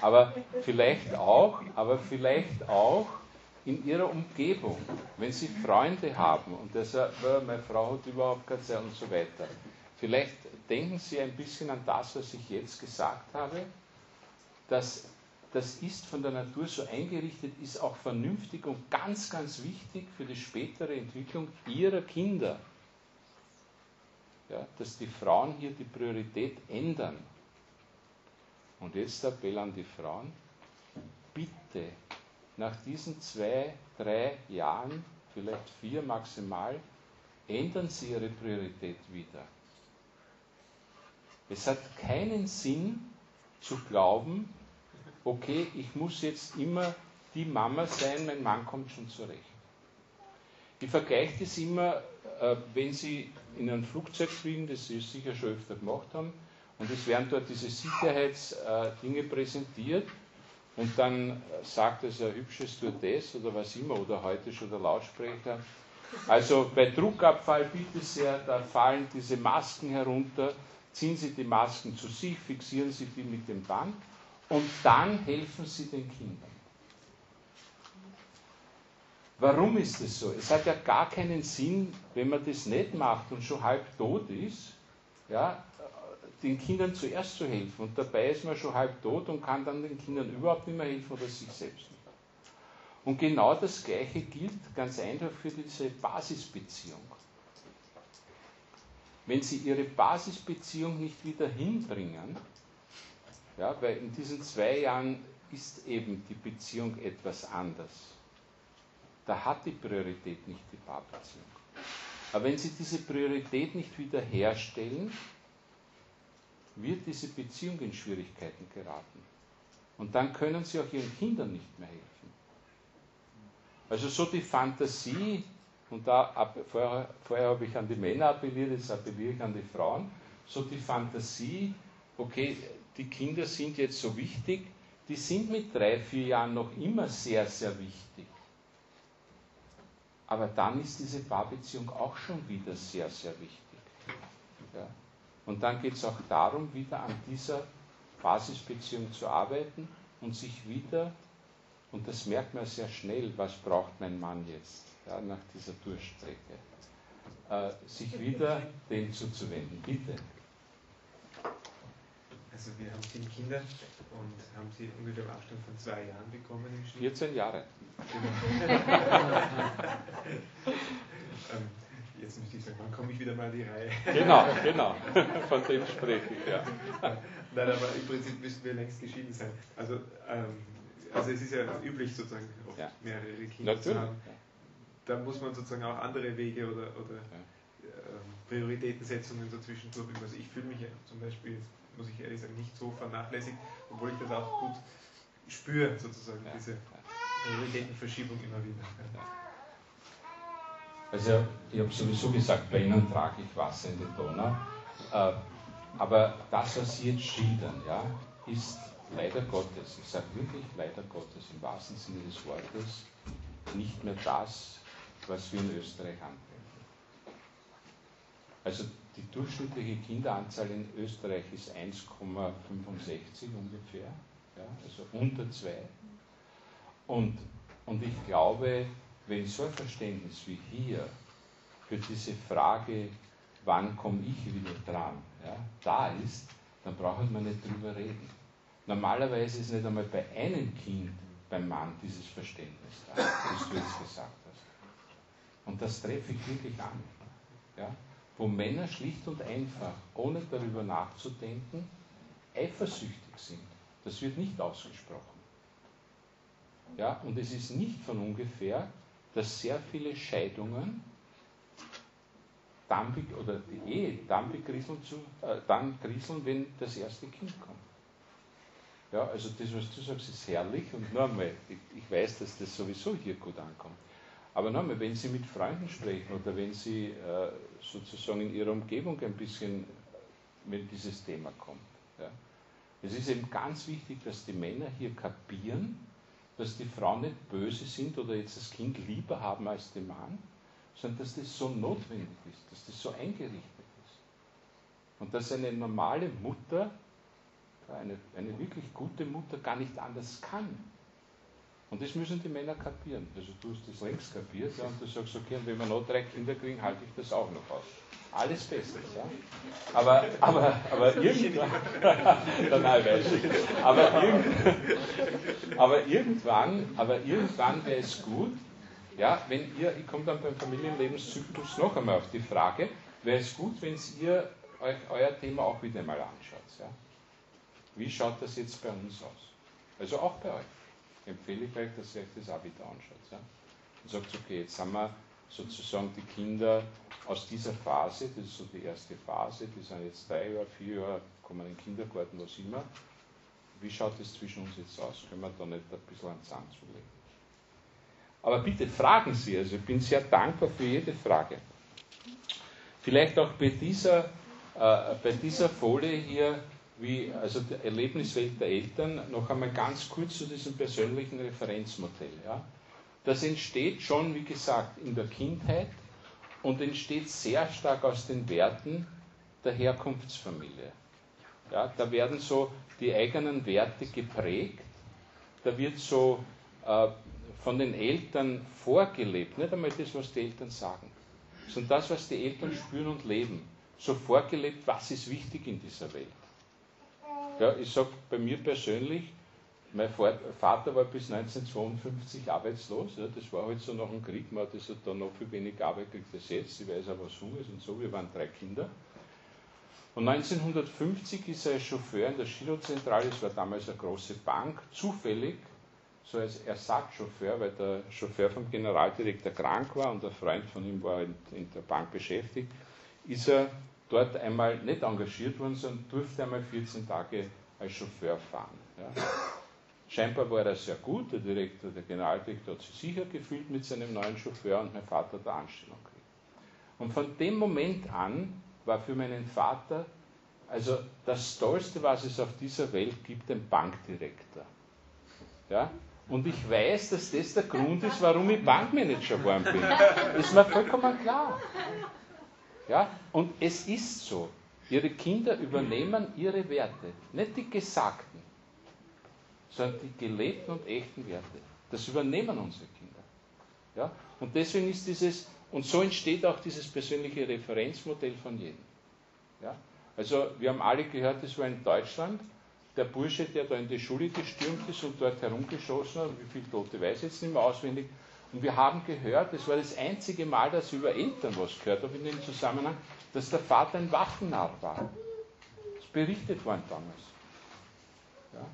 aber vielleicht auch, aber vielleicht auch in ihrer Umgebung, wenn sie Freunde haben und der sagt, meine Frau hat überhaupt keine Zeit und so weiter. Vielleicht denken Sie ein bisschen an das, was ich jetzt gesagt habe, dass das ist von der Natur so eingerichtet, ist auch vernünftig und ganz, ganz wichtig für die spätere Entwicklung ihrer Kinder. Ja, dass die Frauen hier die Priorität ändern. Und jetzt Appell an die Frauen, bitte nach diesen zwei, drei Jahren, vielleicht vier maximal, ändern Sie Ihre Priorität wieder. Es hat keinen Sinn zu glauben, okay, ich muss jetzt immer die Mama sein, mein Mann kommt schon zurecht. Ich vergleiche das immer, äh, wenn Sie in ein Flugzeug fliegen, das Sie sicher schon öfter gemacht haben, und es werden dort diese Sicherheitsdinge präsentiert und dann sagt es ein hübsches Stewardess oder was immer, oder heute schon der Lautsprecher, also bei Druckabfall bitte sehr, da fallen diese Masken herunter, ziehen Sie die Masken zu sich, fixieren Sie die mit dem Band und dann helfen Sie den Kindern. Warum ist es so? Es hat ja gar keinen Sinn, wenn man das nicht macht und schon halb tot ist, ja, den Kindern zuerst zu helfen. Und dabei ist man schon halb tot und kann dann den Kindern überhaupt nicht mehr helfen oder sich selbst nicht. Und genau das Gleiche gilt ganz einfach für diese Basisbeziehung. Wenn Sie Ihre Basisbeziehung nicht wieder hinbringen, ja, weil in diesen zwei Jahren ist eben die Beziehung etwas anders. Da hat die Priorität nicht die Paarbeziehung. Aber wenn Sie diese Priorität nicht wieder herstellen, wird diese Beziehung in Schwierigkeiten geraten. Und dann können Sie auch Ihren Kindern nicht mehr helfen. Also so die Fantasie, und da vorher, vorher habe ich an die Männer appelliert, jetzt appelliere ich an die Frauen, so die Fantasie, okay, die Kinder sind jetzt so wichtig, die sind mit drei, vier Jahren noch immer sehr, sehr wichtig. Aber dann ist diese Paarbeziehung auch schon wieder sehr, sehr wichtig. Ja. Und dann geht es auch darum, wieder an dieser Basisbeziehung zu arbeiten und sich wieder, und das merkt man sehr schnell, was braucht mein Mann jetzt ja, nach dieser Durchstrecke, äh, sich wieder dem zuzuwenden. Bitte. Also wir haben sieben Kinder und haben sie ungefähr im Abstand von zwei Jahren bekommen im Schnitt. 14 Jahre. Genau. jetzt möchte ich sagen, wann komme ich wieder mal in die Reihe? Genau, genau. Von dem spreche ich, ja. Nein, aber im Prinzip müssten wir längst geschieden sein. Also, ähm, also es ist ja üblich sozusagen oft ja. mehrere Kinder Natürlich. zu haben. Da muss man sozusagen auch andere Wege oder, oder ja. ähm, Prioritätensetzungen so zwischendurch. Also ich fühle mich ja zum Beispiel muss ich ehrlich sagen, nicht so vernachlässigt, obwohl ich das auch gut spüre, sozusagen, diese Prioritätenverschiebung immer wieder. Also ich habe sowieso gesagt, bei Ihnen trage ich Wasser in die Donau. Äh, aber das, was Sie jetzt schildern, ja, ist leider Gottes, ich sage wirklich leider Gottes im wahrsten Sinne des Wortes, nicht mehr das, was wir in Österreich anwenden. Also die durchschnittliche Kinderanzahl in Österreich ist 1,65 ungefähr, ja, also unter zwei. Und, und ich glaube, wenn so ein Verständnis wie hier für diese Frage, wann komme ich wieder dran, ja, da ist, dann braucht man nicht drüber reden. Normalerweise ist nicht einmal bei einem Kind beim Mann dieses Verständnis da, wie du jetzt gesagt hast. Und das treffe ich wirklich an. Ja? wo Männer schlicht und einfach, ohne darüber nachzudenken, eifersüchtig sind. Das wird nicht ausgesprochen. Ja, und es ist nicht von ungefähr, dass sehr viele Scheidungen dann, oder die Ehe dann, zu, äh, dann kriseln, wenn das erste Kind kommt. Ja, also das, was du sagst, ist herrlich und einmal, ich, ich weiß, dass das sowieso hier gut ankommt. Aber nochmal, wenn Sie mit Freunden sprechen oder wenn Sie äh, sozusagen in Ihrer Umgebung ein bisschen, wenn dieses Thema kommt. Ja. Es ist eben ganz wichtig, dass die Männer hier kapieren, dass die Frauen nicht böse sind oder jetzt das Kind lieber haben als den Mann, sondern dass das so notwendig ist, dass das so eingerichtet ist. Und dass eine normale Mutter, eine, eine wirklich gute Mutter gar nicht anders kann, Und das müssen die Männer kapieren. Also du hast das längst kapiert ja, und du sagst, okay, und wenn wir noch drei Kinder kriegen, halte ich das auch noch aus. Alles Bestes. Ja? Aber, aber, aber irgendwann, nein, weiß ich. Aber, irgend, aber irgendwann, aber irgendwann wäre es gut, ja, wenn ihr, ich komme dann beim Familienlebenszyklus noch einmal auf die Frage, wäre es gut, wenn ihr euch euer Thema auch wieder mal anschaut. Ja? Wie schaut das jetzt bei uns aus? Also auch bei euch. Empfehle ich euch, dass ihr euch das auch wieder anschaut. Ja? Und sagt, okay, jetzt haben wir sozusagen die Kinder aus dieser Phase, das ist so die erste Phase, die sind jetzt drei Jahre, vier Jahre, kommen in den Kindergarten, was immer. Wie schaut es zwischen uns jetzt aus? Können wir da nicht ein bisschen einen Zahn zulegen? Aber bitte fragen Sie, also ich bin sehr dankbar für jede Frage. Vielleicht auch bei dieser, äh, bei dieser Folie hier, wie, also die Erlebniswelt der Eltern, noch einmal ganz kurz zu diesem persönlichen Referenzmodell. Ja. Das entsteht schon, wie gesagt, in der Kindheit und entsteht sehr stark aus den Werten der Herkunftsfamilie. Ja, da werden so die eigenen Werte geprägt, da wird so äh, von den Eltern vorgelebt, nicht einmal das, was die Eltern sagen, sondern das, was die Eltern spüren und leben, so vorgelebt, was ist wichtig in dieser Welt. Ja, ich sage bei mir persönlich, mein Vater war bis 1952 arbeitslos. Ja, das war halt so nach dem Krieg. Man hat also da noch viel wenig Arbeit gekriegt als jetzt. Ich weiß auch, was Hunger ist und so. Wir waren drei Kinder. Und 1950 ist er als Chauffeur in der Girozentrale, das war damals eine große Bank, zufällig so als Ersatzchauffeur, weil der Chauffeur vom Generaldirektor krank war und ein Freund von ihm war in, in der Bank beschäftigt, ist er dort einmal nicht engagiert worden, sondern durfte einmal 14 Tage als Chauffeur fahren. Ja. Scheinbar war er sehr gut, der Direktor, der Generaldirektor hat sich sicher gefühlt mit seinem neuen Chauffeur und mein Vater hat eine Anstellung gekriegt. Und von dem Moment an war für meinen Vater also das Tollste, was es auf dieser Welt gibt, ein Bankdirektor. Ja? Und ich weiß, dass das der Grund ist, warum ich Bankmanager geworden bin. Ist mir vollkommen klar. Ja? Und es ist so. Ihre Kinder übernehmen ihre Werte, nicht die gesagten, sondern die gelebten und echten Werte. Das übernehmen unsere Kinder. Ja? Und deswegen ist dieses, und so entsteht auch dieses persönliche Referenzmodell von jedem. Ja? Also wir haben alle gehört, das war in Deutschland, der Bursche, der da in die Schule gestürmt ist und dort herumgeschossen hat, wie viele Tote weiß ich jetzt nicht mehr auswendig, und wir haben gehört, das war das einzige Mal, dass ich über Eltern was gehört habe in dem Zusammenhang, dass der Vater ein Waffennarr war. Das berichtet worden damals. Ja?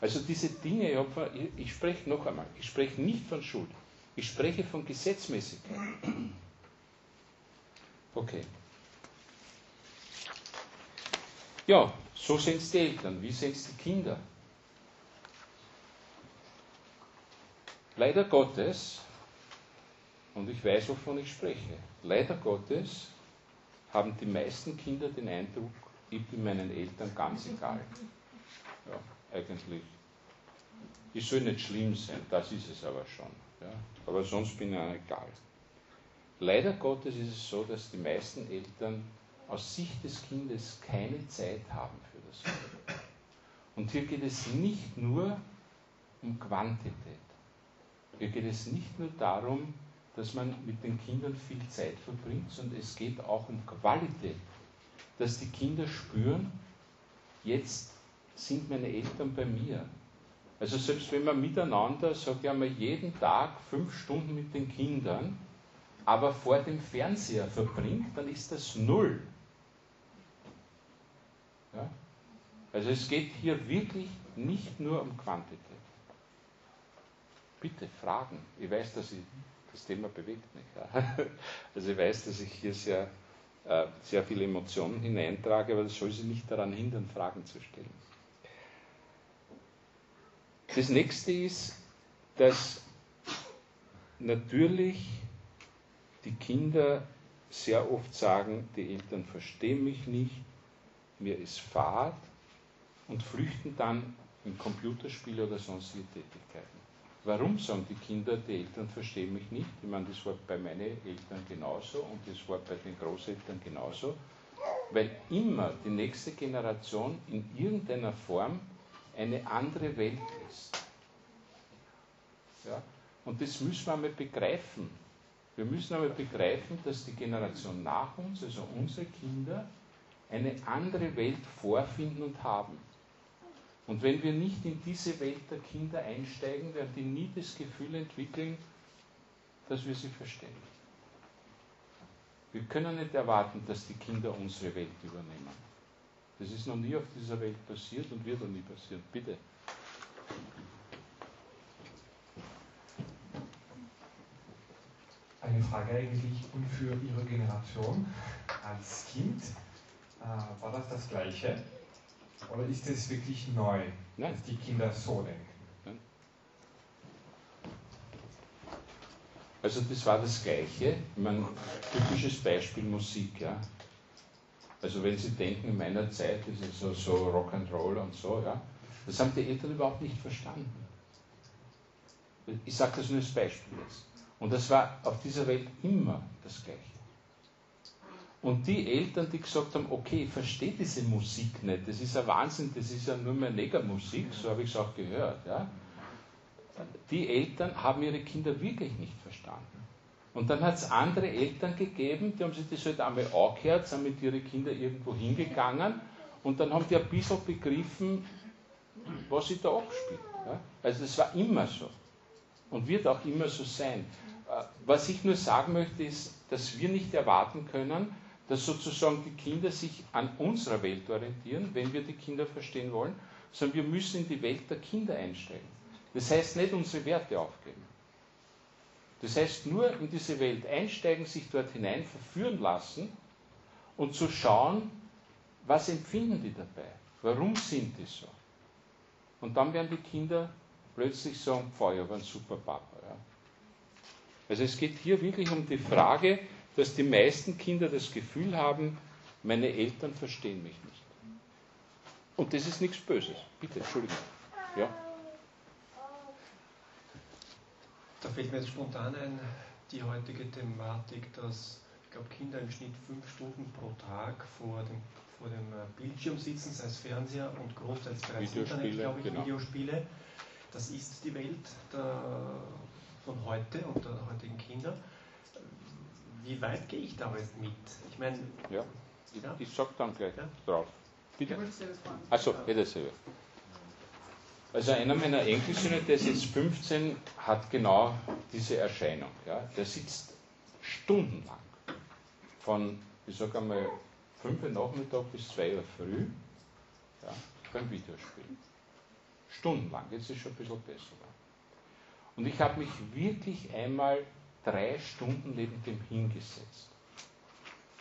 Also diese Dinge, ich, ich spreche noch einmal, ich spreche nicht von Schuld, ich spreche von Gesetzmäßigkeit. Okay. Ja, so sind es die Eltern, wie sind es die Kinder? Leider Gottes, und ich weiß, wovon ich spreche, leider Gottes haben die meisten Kinder den Eindruck, ich bin meinen Eltern ganz egal. Ja, eigentlich. Ich soll nicht schlimm sein, das ist es aber schon. Ja. Aber sonst bin ich ihnen egal. Leider Gottes ist es so, dass die meisten Eltern aus Sicht des Kindes keine Zeit haben für das Kind. Und hier geht es nicht nur um Quantität. Hier geht es nicht nur darum, dass man mit den Kindern viel Zeit verbringt, sondern es geht auch um Qualität. Dass die Kinder spüren, jetzt sind meine Eltern bei mir. Also selbst wenn man miteinander, sage ich einmal, jeden Tag fünf Stunden mit den Kindern, aber vor dem Fernseher verbringt, dann ist das null. Ja? Also es geht hier wirklich nicht nur um Quantität. Bitte fragen. Ich weiß, dass ich, das Thema bewegt mich. Ja? Also ich weiß, dass ich hier sehr, äh, sehr viele Emotionen hineintrage, aber das soll Sie nicht daran hindern, Fragen zu stellen. Das nächste ist, dass natürlich die Kinder sehr oft sagen, die Eltern verstehen mich nicht, mir ist Fahrt und flüchten dann in Computerspiele oder sonstige Tätigkeiten. Warum sagen die Kinder, die Eltern verstehen mich nicht? Ich meine, das war bei meinen Eltern genauso und das war bei den Großeltern genauso, weil immer die nächste Generation in irgendeiner Form eine andere Welt ist. Ja? Und das müssen wir einmal begreifen. Wir müssen einmal begreifen, dass die Generation nach uns, also unsere Kinder, eine andere Welt vorfinden und haben. Und wenn wir nicht in diese Welt der Kinder einsteigen, werden die nie das Gefühl entwickeln, dass wir sie verstehen. Wir können nicht erwarten, dass die Kinder unsere Welt übernehmen. Das ist noch nie auf dieser Welt passiert und wird noch nie passieren. Bitte. Eine Frage eigentlich und für Ihre Generation als Kind, äh, war das das Gleiche? Oder ist es wirklich neu, Nein. dass die Kinder so denken? Nein. Also das war das Gleiche. Mein typisches Beispiel Musik, ja. Also wenn Sie denken, in meiner Zeit ist es so, so Rock'n'Roll und so, ja, das haben die Eltern überhaupt nicht verstanden. Ich sage das nur als Beispiel jetzt. Und das war auf dieser Welt immer das Gleiche. Und die Eltern, die gesagt haben, okay, ich verstehe diese Musik nicht, das ist ein Wahnsinn, das ist ja nur mehr Negermusik, so habe ich es auch gehört. Ja? Die Eltern haben ihre Kinder wirklich nicht verstanden. Und dann hat es andere Eltern gegeben, die haben sich das halt einmal angehört, sind mit ihren Kindern irgendwo hingegangen und dann haben die ein bisschen begriffen, was sie da abspielt. Ja? Also das war immer so und wird auch immer so sein. Äh, was ich nur sagen möchte, ist, dass wir nicht erwarten können, dass sozusagen die Kinder sich an unserer Welt orientieren, wenn wir die Kinder verstehen wollen, sondern wir müssen in die Welt der Kinder einsteigen. Das heißt nicht unsere Werte aufgeben. Das heißt nur in diese Welt einsteigen, sich dort hinein verführen lassen und zu schauen, was empfinden die dabei? Warum sind die so? Und dann werden die Kinder plötzlich sagen, Feuer, war ein super Papa. Ja. Also es geht hier wirklich um die Frage, dass die meisten Kinder das Gefühl haben, meine Eltern verstehen mich nicht. Und das ist nichts Böses. Bitte, Entschuldigung. Ja? Da fällt mir jetzt spontan ein, die heutige Thematik, dass ich glaube, Kinder im Schnitt fünf Stunden pro Tag vor dem, vor dem äh, Bildschirm sitzen, sei es Fernseher und großteils bereits Internet, glaube ich, genau. Videospiele. Das ist die Welt der, von heute und der heutigen Kinder. Wie weit gehe ich da jetzt mit? Ich meine. Ja, ich, ja? ich sag dann gleich ja? drauf. Bitte. Achso, ja, dasselbe. Also einer meiner Enkelsöhne, der ist jetzt 15, hat genau diese Erscheinung. Ja? Der sitzt stundenlang von, ich sage einmal, 5 Uhr Nachmittag bis 2 Uhr früh ja, beim Videospiel. Stundenlang, jetzt ist es schon ein bisschen besser. Und ich habe mich wirklich einmal drei Stunden neben dem hingesetzt.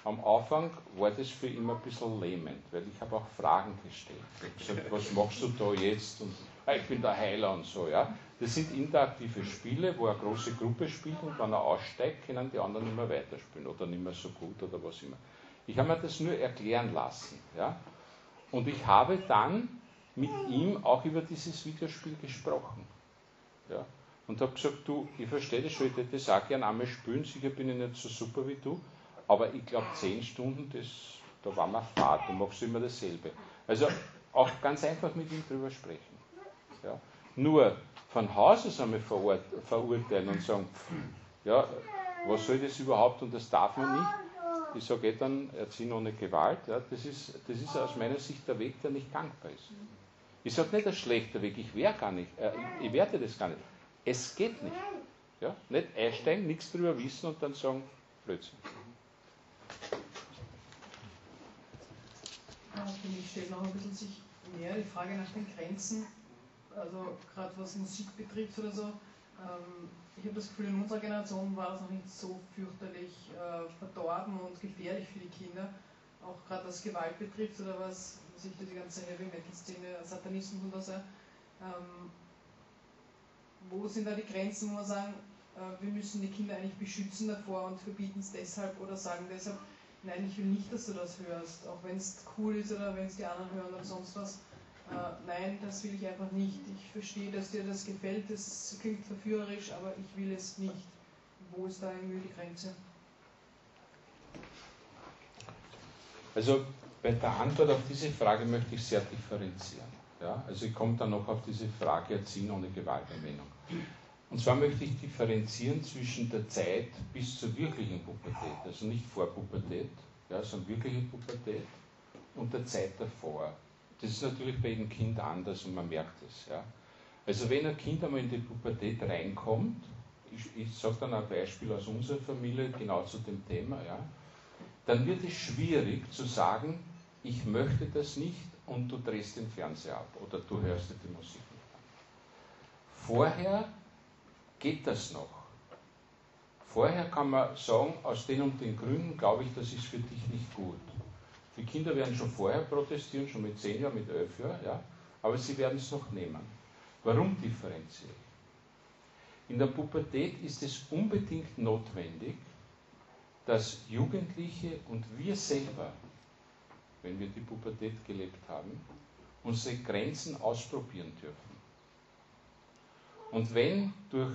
Am Anfang war das für ihn ein bisschen lähmend, weil ich habe auch Fragen gestellt. Ich habe gesagt, was machst du da jetzt? Und ah, ich bin der Heiler und so. Ja. Das sind interaktive Spiele, wo eine große Gruppe spielt und wenn er aussteigt, können die anderen nicht mehr weiterspielen oder nicht mehr so gut oder was immer. Ich habe mir das nur erklären lassen. Ja. Und ich habe dann mit ihm auch über dieses Videospiel gesprochen. Ja und habe gesagt, du, ich verstehe das schon, ich hätte das auch gerne einmal spielen, sicher bin ich nicht so super wie du, aber ich glaube, zehn Stunden, das, da war man fad, du machst immer dasselbe. Also auch ganz einfach mit ihm drüber sprechen. Ja. Nur von Haus aus einmal verurteilen und sagen, ja, was soll das überhaupt und das darf man nicht. Ich sage eh dann, erziehen ohne Gewalt, ja, das, ist, das ist aus meiner Sicht der Weg, der nicht gangbar ist. Ich sage nicht ein schlechter Weg, ich gar äh, ich werte das gar nicht. Es geht nicht. Ja? Nicht einsteigen, nichts darüber wissen und dann sagen, Blödsinn. Für mich stellt noch ein bisschen sich mehr die Frage nach den Grenzen, also gerade was Musik betrifft oder so. Ähm, ich habe das Gefühl, in unserer Generation war das noch nicht so fürchterlich äh, verdorben und gefährlich für die Kinder, auch gerade was Gewalt betrifft oder was sich die ganze Heavy Metal Szene, Satanismus und so. Wo sind da die Grenzen, wo wir sagen, äh, wir müssen die Kinder eigentlich beschützen davor und verbieten es deshalb oder sagen deshalb, nein, ich will nicht, dass du das hörst, auch wenn es cool ist oder wenn es die anderen hören oder sonst was. Äh, nein, das will ich einfach nicht. Ich verstehe, dass dir das gefällt, das klingt verführerisch, aber ich will es nicht. Wo ist da irgendwie die Grenze? Also bei der Antwort auf diese Frage möchte ich sehr differenzieren. Ja? Also ich komme dann noch auf diese Frage Erziehen ohne Gewaltanwendung. Und zwar möchte ich differenzieren zwischen der Zeit bis zur wirklichen Pubertät, also nicht vor Pubertät, ja, sondern wirkliche Pubertät und der Zeit davor. Das ist natürlich bei jedem Kind anders und man merkt es. Ja. Also wenn ein Kind einmal in die Pubertät reinkommt, ich, ich sage dann ein Beispiel aus unserer Familie genau zu dem Thema, ja, dann wird es schwierig zu sagen, ich möchte das nicht und du drehst den Fernseher ab oder du hörst die Musik. Vorher geht das noch. Vorher kann man sagen, aus den und den Gründen glaube ich, das ist für dich nicht gut. Die Kinder werden schon vorher protestieren, schon mit 10 Jahren, mit 11 Jahren, ja, aber sie werden es noch nehmen. Warum differenziere ich? In der Pubertät ist es unbedingt notwendig, dass Jugendliche und wir selber, wenn wir die Pubertät gelebt haben, unsere Grenzen ausprobieren dürfen. Und wenn durch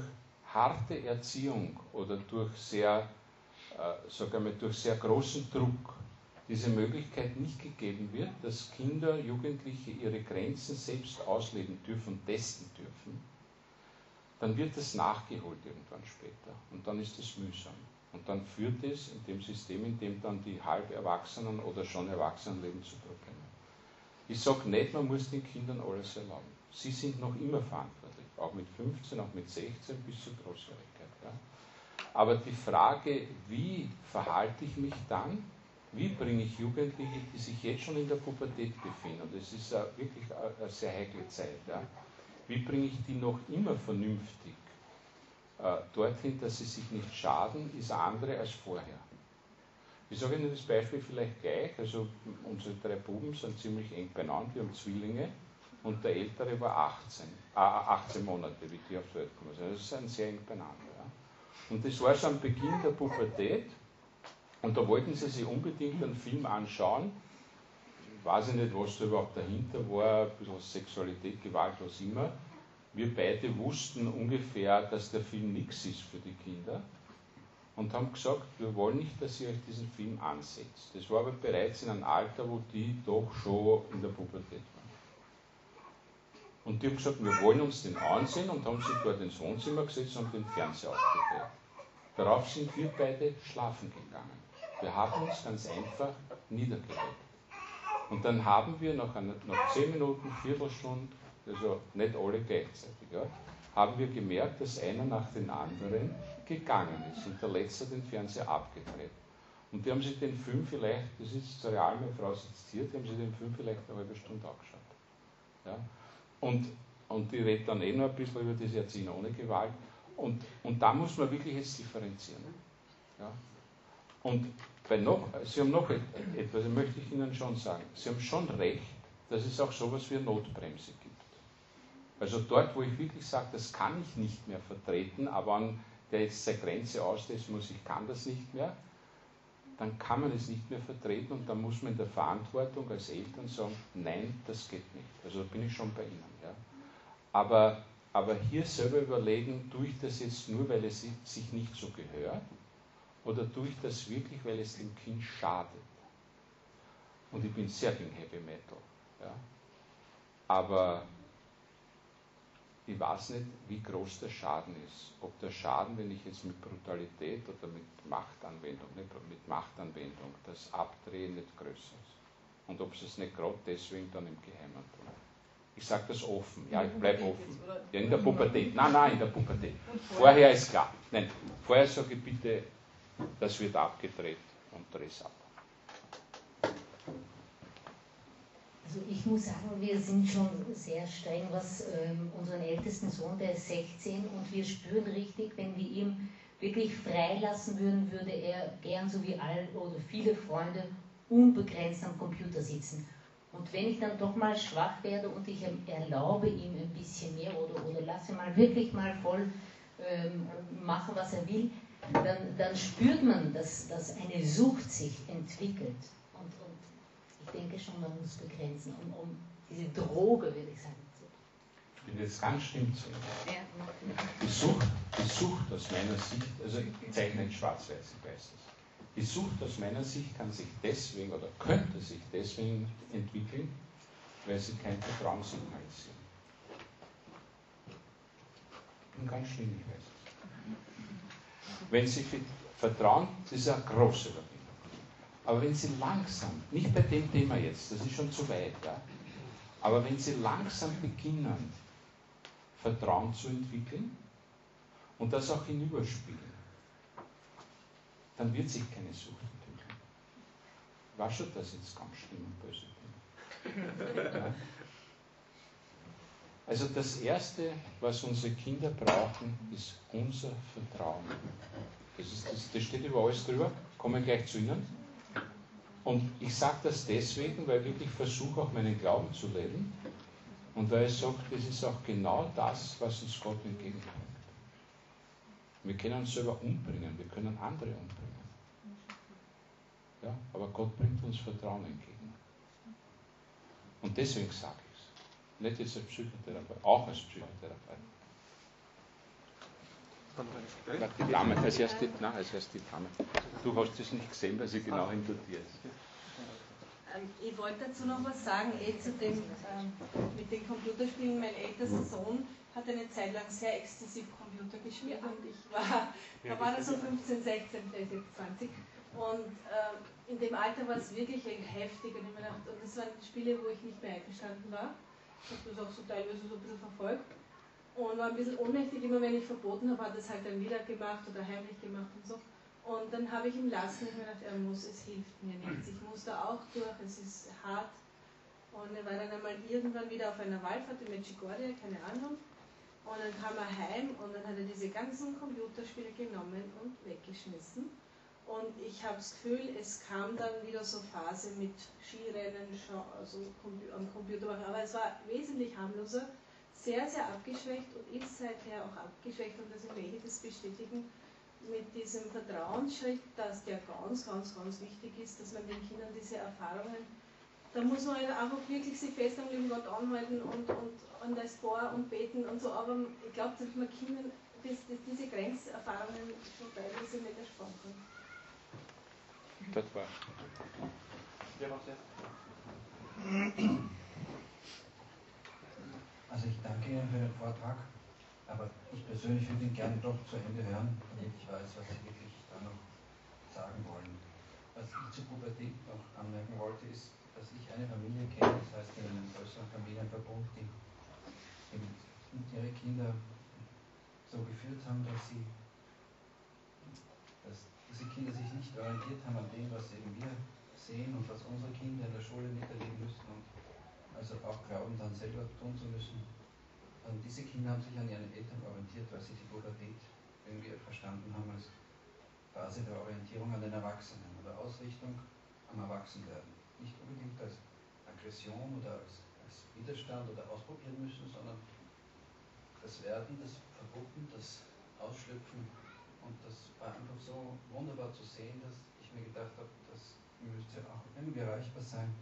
harte Erziehung oder durch sehr, äh, sagen wir, durch sehr großen Druck diese Möglichkeit nicht gegeben wird, dass Kinder, Jugendliche ihre Grenzen selbst ausleben dürfen testen dürfen, dann wird das nachgeholt irgendwann später. Und dann ist es mühsam. Und dann führt es in dem System, in dem dann die Halberwachsenen oder schon Erwachsenen leben, zu Problemen. Ich sage nicht, man muss den Kindern alles erlauben. Sie sind noch immer verantwortlich, auch mit 15, auch mit 16 bis zur Großjährigkeit. Ja. Aber die Frage, wie verhalte ich mich dann, wie bringe ich Jugendliche, die sich jetzt schon in der Pubertät befinden, und es ist wirklich eine sehr heikle Zeit, ja, wie bringe ich die noch immer vernünftig äh, dorthin, dass sie sich nicht schaden, ist andere als vorher. Ich sage Ihnen das Beispiel vielleicht gleich. Also unsere drei Buben sind ziemlich eng beieinander, wir haben Zwillinge und der Ältere war 18, äh, 18 Monate, wie die aufs Welt gekommen sind. Also sie sind sehr eng beieinander. Ja. Und das war schon am Beginn der Pubertät und da wollten sie sich unbedingt einen Film anschauen. Ich weiß nicht, was da überhaupt dahinter war, ein bisschen Sexualität, Gewalt, was immer. Wir beide wussten ungefähr, dass der Film nichts ist für die Kinder und haben gesagt, wir wollen nicht, dass ihr euch diesen Film ansetzt. Das war aber bereits in einem Alter, wo die doch schon in der Pubertät waren. Und die haben gesagt, wir wollen uns den ansehen und haben sich dort ins Wohnzimmer gesetzt und den Fernseher aufgedreht. Darauf sind wir beide schlafen gegangen. Wir haben uns ganz einfach niedergelegt. Und dann haben wir nach, einer, nach 10 Minuten, Viertelstunde, also nicht alle gleichzeitig, ja, haben wir gemerkt, dass einer nach den anderen gegangen ist und der Letzte den Fernseher abgedreht. Und die haben sich den Film vielleicht, das ist real, meine Frau sitzt hier, die haben sich den Film vielleicht eine halbe Stunde angeschaut. Ja? Und, und die redet dann eh noch ein bisschen über das Erziehen ohne Gewalt. Und, und da muss man wirklich jetzt differenzieren. Ja? Und bei noch, Sie haben noch etwas, möchte ich Ihnen schon sagen. Sie haben schon recht, dass es auch sowas wie eine Notbremse gibt. Also dort, wo ich wirklich sage, das kann ich nicht mehr vertreten, aber an der jetzt seine Grenze austesten muss, ich kann das nicht mehr, dann kann man es nicht mehr vertreten und dann muss man in der Verantwortung als Eltern sagen, nein, das geht nicht. Also bin ich schon bei Ihnen. Ja. Aber, aber hier selber überlegen, tue ich das jetzt nur, weil es sich nicht so gehört oder tue ich das wirklich, weil es dem Kind schadet? Und ich bin sehr gegen Heavy Metal. Ja. Aber ich weiß nicht, wie groß der Schaden ist. Ob der Schaden, wenn ich jetzt mit Brutalität oder mit Machtanwendung, nicht mit Machtanwendung das Abdrehen nicht größer ist. Und ob sie es nicht gerade deswegen dann im Geheimen tun. Ich sage das offen, ja, ich bleibe offen. Ja, in der Pubertät. Nein, nein, in der Pubertät. Vorher ist klar. Nein, vorher sage ich bitte, das wird abgedreht und dreh's ab. Also ich muss sagen, wir sind schon sehr streng, was ähm, unseren ältesten Sohn, der ist 16, und wir spüren richtig, wenn wir ihm wirklich freilassen würden, würde er gern so wie alle oder viele Freunde unbegrenzt am Computer sitzen. Und wenn ich dann doch mal schwach werde und ich erlaube ihm ein bisschen mehr oder, oder lasse mal wirklich mal voll ähm, machen, was er will, dann, dann spürt man, dass, dass eine Sucht sich entwickelt ich denke schon, man muss begrenzen, um, um diese Droge, würde ich sagen. Ich bin jetzt ganz schlimm zu ja. die, Sucht, die Sucht aus meiner Sicht, also ich zeichne nicht schwarz-weiß, ich weiß das. Die Sucht aus meiner Sicht kann sich deswegen oder könnte sich deswegen entwickeln, weil sie kein Vertrauen signalisieren. bin ganz schlimm, ich weiß. Wenn Sie vertrauen, das ist eine große Überwindung. Aber wenn Sie langsam, nicht bei dem Thema jetzt, das ist schon zu weit, ja, aber wenn Sie langsam beginnen, Vertrauen zu entwickeln und das auch hinüberspielen, dann wird sich keine Sucht entwickeln. War schon das jetzt ganz schlimm und böse Ja. Also das Erste, was unsere Kinder brauchen, ist unser Vertrauen. Das, ist, das, das steht über alles drüber, kommen gleich zu Ihnen. Und ich sage das deswegen, weil ich wirklich versuche, auch meinen Glauben zu leben. Und weil ich sage, das ist auch genau das, was uns Gott entgegenbringt. Wir können uns selber umbringen, wir können andere umbringen. Ja, aber Gott bringt uns Vertrauen entgegen. Und deswegen sage ich es. Nicht jetzt als Psychotherapeut, auch als Psychotherapeut. Die Dame, als erst die, nein, als erst die Dame. Du hast es nicht gesehen, weil sie genau hinter dir ist. Ähm, ich wollte dazu noch was sagen, eh zu dem ähm, mit den Computerspielen. Mein ältester Sohn hat eine Zeit lang sehr exzessiv Computer gespielt und ich war, da war er so 15, 16, der ist jetzt 20. Und äh, in dem Alter war es wirklich heftig und, ich mir gedacht, und das waren Spiele, wo ich nicht mehr einverstanden war. Ich habe das auch so teilweise so ein bisschen verfolgt und war ein bisschen ohnmächtig, immer wenn ich verboten habe, hat er es halt dann wieder gemacht oder heimlich gemacht und so. Und dann habe ich ihn lassen und mir gedacht, er muss, es hilft mir nichts. Ich muss da auch durch, es ist hart. Und er war dann einmal irgendwann wieder auf einer Wallfahrt in Medjugorje, keine Ahnung. Und dann kam er heim und dann hat er diese ganzen Computerspiele genommen und weggeschmissen. Und ich habe das Gefühl, es kam dann wieder so Phase mit Skirennen, also am Computer. Aber es war wesentlich harmloser sehr, sehr abgeschwächt und ist seither auch abgeschwächt und das möchte ich das bestätigen mit diesem Vertrauensschritt, dass der ganz, ganz, ganz wichtig ist, dass man den Kindern diese Erfahrungen, da muss man einfach wirklich sich fest am lieben Gott anhalten und, und an das Vor und beten und so, aber ich glaube, dass man Kindern das, das, diese Grenzerfahrungen schon teilweise nicht ersparen kann. Das war. Ja, also ich danke Ihnen für den Vortrag, aber ich persönlich würde ihn gerne doch zu Ende hören, damit ich weiß, was Sie wirklich da noch sagen wollen. Was ich zur Pubertät noch anmerken wollte, ist, dass ich eine Familie kenne, das heißt in einem größeren Familienverbund, die ihre Kinder so geführt haben, dass sie dass diese Kinder sich nicht orientiert haben an dem, was eben wir sehen und was unsere Kinder in der Schule miterleben müssen und also auch glauben, dann selber tun zu müssen. Und diese Kinder haben sich an ihren Eltern orientiert, weil sie die Pubertät irgendwie verstanden haben als Phase der Orientierung an den Erwachsenen oder Ausrichtung am Erwachsenwerden. Nicht unbedingt als Aggression oder als, als Widerstand oder ausprobieren müssen, sondern das Werden, das Verpuppen, das Ausschlüpfen. Und das war einfach so wunderbar zu sehen, dass ich mir gedacht habe, das müsste auch irgendwie erreichbar sein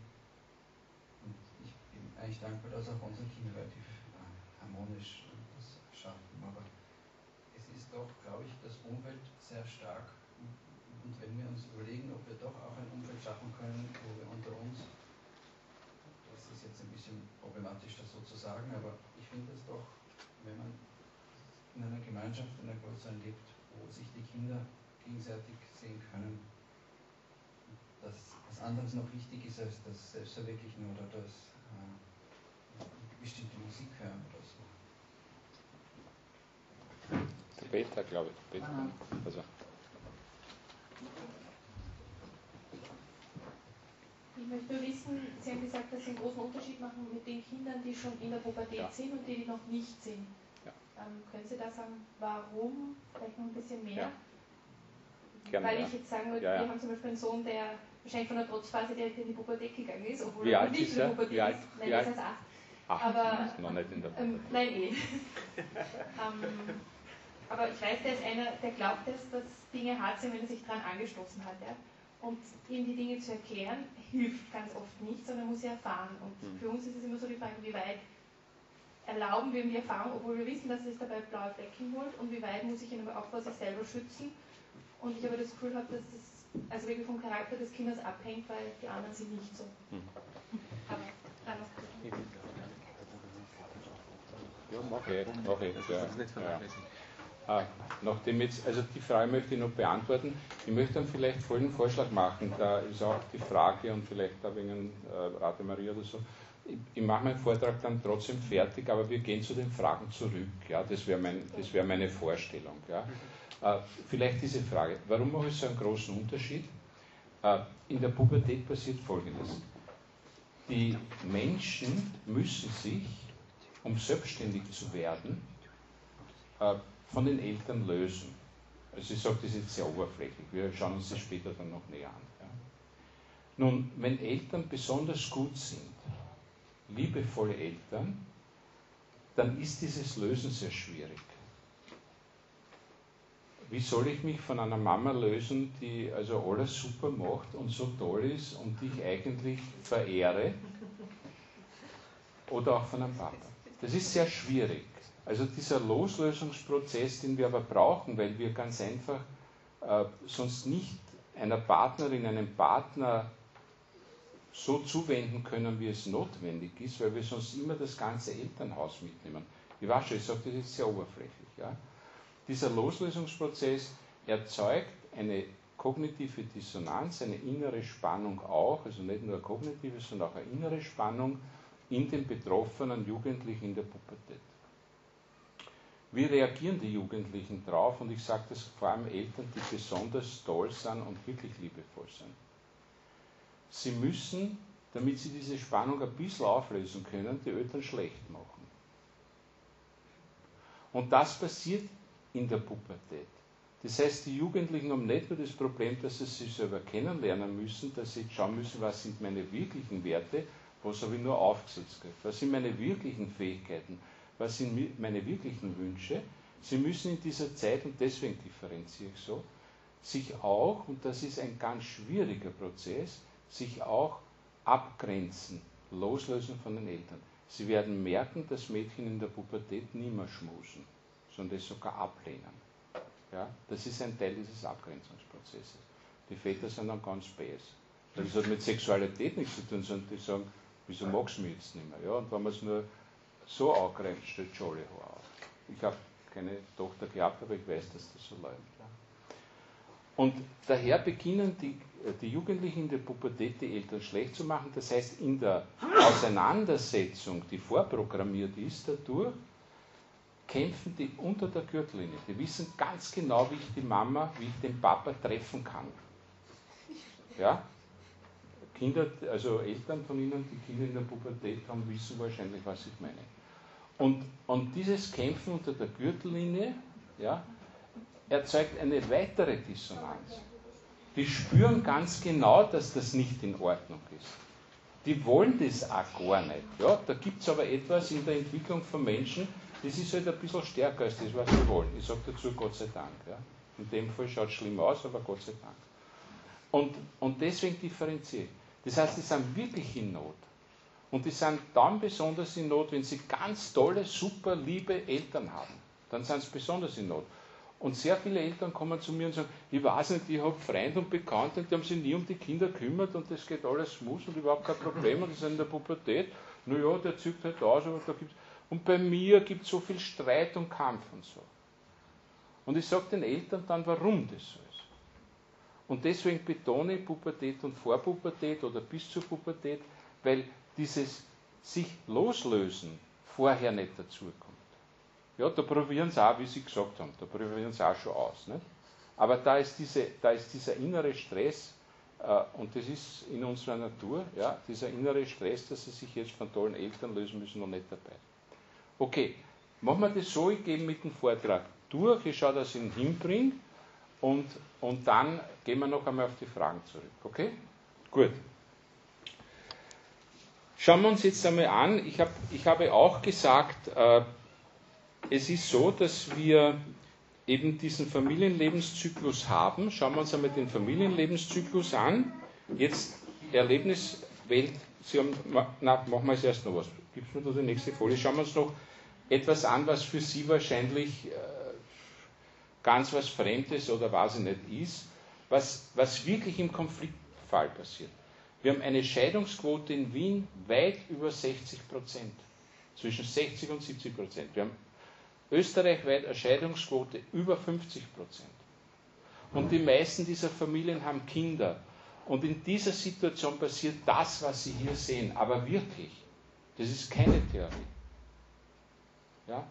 eigentlich dankbar, dass auch unsere Kinder relativ äh, harmonisch das schaffen. Aber es ist doch, glaube ich, das Umfeld sehr stark. Und wenn wir uns überlegen, ob wir doch auch ein Umfeld schaffen können, wo wir unter uns, das ist jetzt ein bisschen problematisch, das so zu sagen, aber ich finde es doch, wenn man in einer Gemeinschaft, in einer größeren lebt, wo sich die Kinder gegenseitig sehen können, dass was anderes noch wichtig ist als das Selbstverwirklichen oder das äh, bestimmte Musik hören oder so. Der Peter, glaube ich. Peter. Also. Ich möchte wissen, Sie haben gesagt, dass Sie einen großen Unterschied machen mit den Kindern, die schon in der Pubertät ja. sind und die, die noch nicht sind. Ja. Ähm, können Sie da sagen, warum? Vielleicht noch ein bisschen mehr? Ja. Gerne, Weil ich jetzt sagen würde, wir haben zum Beispiel einen Sohn, der wahrscheinlich von der Trotzphase direkt in die Pubertät gegangen ist, obwohl er nicht in der Pubertät ist. Nein, das heißt acht. Ach, aber, noch nicht in der ähm, Nein, eh. ähm, aber ich weiß, der ist einer, der glaubt, dass, dass Dinge hart sind, wenn er sich daran angestoßen hat. Ja? Und ihm die Dinge zu erklären, hilft ganz oft nicht, sondern muss sie erfahren. Und mhm. für uns ist es immer so die Frage, wie weit erlauben wir ihm die Erfahrung, obwohl wir wissen, dass er sich dabei blaue Flecken holt und wie weit muss ich ihn aber auch vor sich selber schützen. Und ich aber das Gefühl habe, dass das also wirklich vom Charakter des Kindes abhängt, weil die anderen sind nicht so. Mhm. Aber noch Okay, okay, ja, ja. Ah, nachdem jetzt, also die Frage möchte ich noch beantworten. Ich möchte dann vielleicht folgenden Vorschlag machen. Da ist auch die Frage und vielleicht da wegen äh, Rate Maria oder so. Ich, ich mache meinen Vortrag dann trotzdem fertig, aber wir gehen zu den Fragen zurück. Ja, das wäre mein, wär meine Vorstellung. Ja. Äh, vielleicht diese Frage. Warum mache ich so einen großen Unterschied? Äh, in der Pubertät passiert Folgendes. Die Menschen müssen sich, um selbstständig zu werden, äh, von den Eltern lösen. Also ich sage das jetzt sehr oberflächlich, wir schauen uns das später dann noch näher an. Nun, wenn Eltern besonders gut sind, liebevolle Eltern, dann ist dieses Lösen sehr schwierig. Wie soll ich mich von einer Mama lösen, die also alles super macht und so toll ist und die ich eigentlich verehre? Oder auch von einem Papa. Das ist sehr schwierig. Also dieser Loslösungsprozess, den wir aber brauchen, weil wir ganz einfach äh, sonst nicht einer Partnerin, einem Partner so zuwenden können, wie es notwendig ist, weil wir sonst immer das ganze Elternhaus mitnehmen. Ich weiß schon, ich sage das jetzt sehr oberflächlich. Ja? Dieser Loslösungsprozess erzeugt eine kognitive Dissonanz, eine innere Spannung auch, also nicht nur eine kognitive, sondern auch eine innere Spannung in den betroffenen Jugendlichen in der Pubertät. Wie reagieren die Jugendlichen drauf? Und ich sage das vor allem Eltern, die besonders toll sind und wirklich liebevoll sind. Sie müssen, damit sie diese Spannung ein bisschen auflösen können, die Eltern schlecht machen. Und das passiert in der Pubertät. Das heißt, die Jugendlichen haben nicht nur das Problem, dass sie sich selber kennenlernen müssen, dass sie schauen müssen, was sind meine wirklichen Werte, was habe ich nur aufgesetzt, was sind meine wirklichen Fähigkeiten, was sind meine wirklichen Wünsche. Sie müssen in dieser Zeit, und deswegen differenziere ich so, sich auch, und das ist ein ganz schwieriger Prozess, sich auch abgrenzen, loslösen von den Eltern. Sie werden merken, dass Mädchen in der Pubertät nie mehr schmusen, sondern das sogar ablehnen. Ja, das ist ein Teil dieses Abgrenzungsprozesses. Die Väter sind dann ganz bäs. Das hat mit Sexualität nichts zu tun, sondern die sagen, wieso magst du mich jetzt nicht mehr? Ja, und wenn man es nur so angrenzt, stellt Jolly auf. Ich habe keine Tochter gehabt, aber ich weiß, dass das so läuft. Und daher beginnen die, die Jugendlichen in der Pubertät die Eltern schlecht zu machen. Das heißt, in der Auseinandersetzung, die vorprogrammiert ist dadurch, kämpfen die unter der Gürtellinie. Die wissen ganz genau, wie ich die Mama, wie ich den Papa treffen kann. Ja? Kinder, also Eltern von Ihnen, die Kinder in der Pubertät haben, wissen wahrscheinlich, was ich meine. Und, und dieses Kämpfen unter der Gürtellinie ja, erzeugt eine weitere Dissonanz. Die spüren ganz genau, dass das nicht in Ordnung ist. Die wollen das auch gar nicht. Ja, da gibt es aber etwas in der Entwicklung von Menschen, das ist halt ein bisschen stärker als das, was sie wollen. Ich sage dazu Gott sei Dank. Ja. In dem Fall schaut es schlimm aus, aber Gott sei Dank. Und, und deswegen differenziere ich. Das heißt, sie sind wirklich in Not. Und die sind dann besonders in Not, wenn sie ganz tolle, super liebe Eltern haben. Dann sind sie besonders in Not. Und sehr viele Eltern kommen zu mir und sagen, ich weiß nicht, ich habe Freunde und Bekannte, die haben sich nie um die Kinder gekümmert und das geht alles smooth und überhaupt kein Problem und die sind in der Pubertät. Naja, der zieht halt aus, aber da gibt's. Und bei mir gibt es so viel Streit und Kampf und so. Und ich sage den Eltern dann, warum das so ist. Und deswegen betone ich Pubertät und Vorpubertät oder bis zur Pubertät, weil dieses sich loslösen vorher nicht dazukommt. Ja, da probieren sie auch, wie Sie gesagt haben, da probieren sie auch schon aus. Nicht? Aber da ist, diese, da ist dieser innere Stress, äh, und das ist in unserer Natur, ja, dieser innere Stress, dass sie sich jetzt von tollen Eltern lösen müssen, noch nicht dabei. Okay, machen wir das so, ich gehe mit dem Vortrag durch, ich schaue, dass ich ihn hinbringe und, und dann gehen wir noch einmal auf die Fragen zurück. Okay? Gut. Schauen wir uns jetzt einmal an. Ich, hab, ich habe auch gesagt, äh, es ist so, dass wir eben diesen Familienlebenszyklus haben. Schauen wir uns einmal den Familienlebenszyklus an. Jetzt Erlebniswelt. Sie haben, na, machen wir es erst noch was. Gibt es mir noch die nächste Folie? Schauen wir uns noch etwas an, was für Sie wahrscheinlich äh, ganz was Fremdes oder was ich nicht ist, was, was wirklich im Konfliktfall passiert. Wir haben eine Scheidungsquote in Wien weit über 60 Prozent. Zwischen 60 und 70 Prozent. Wir haben österreichweit eine Scheidungsquote über 50 Prozent. Und die meisten dieser Familien haben Kinder. Und in dieser Situation passiert das, was Sie hier sehen, aber wirklich. Das ist keine Theorie. Ja?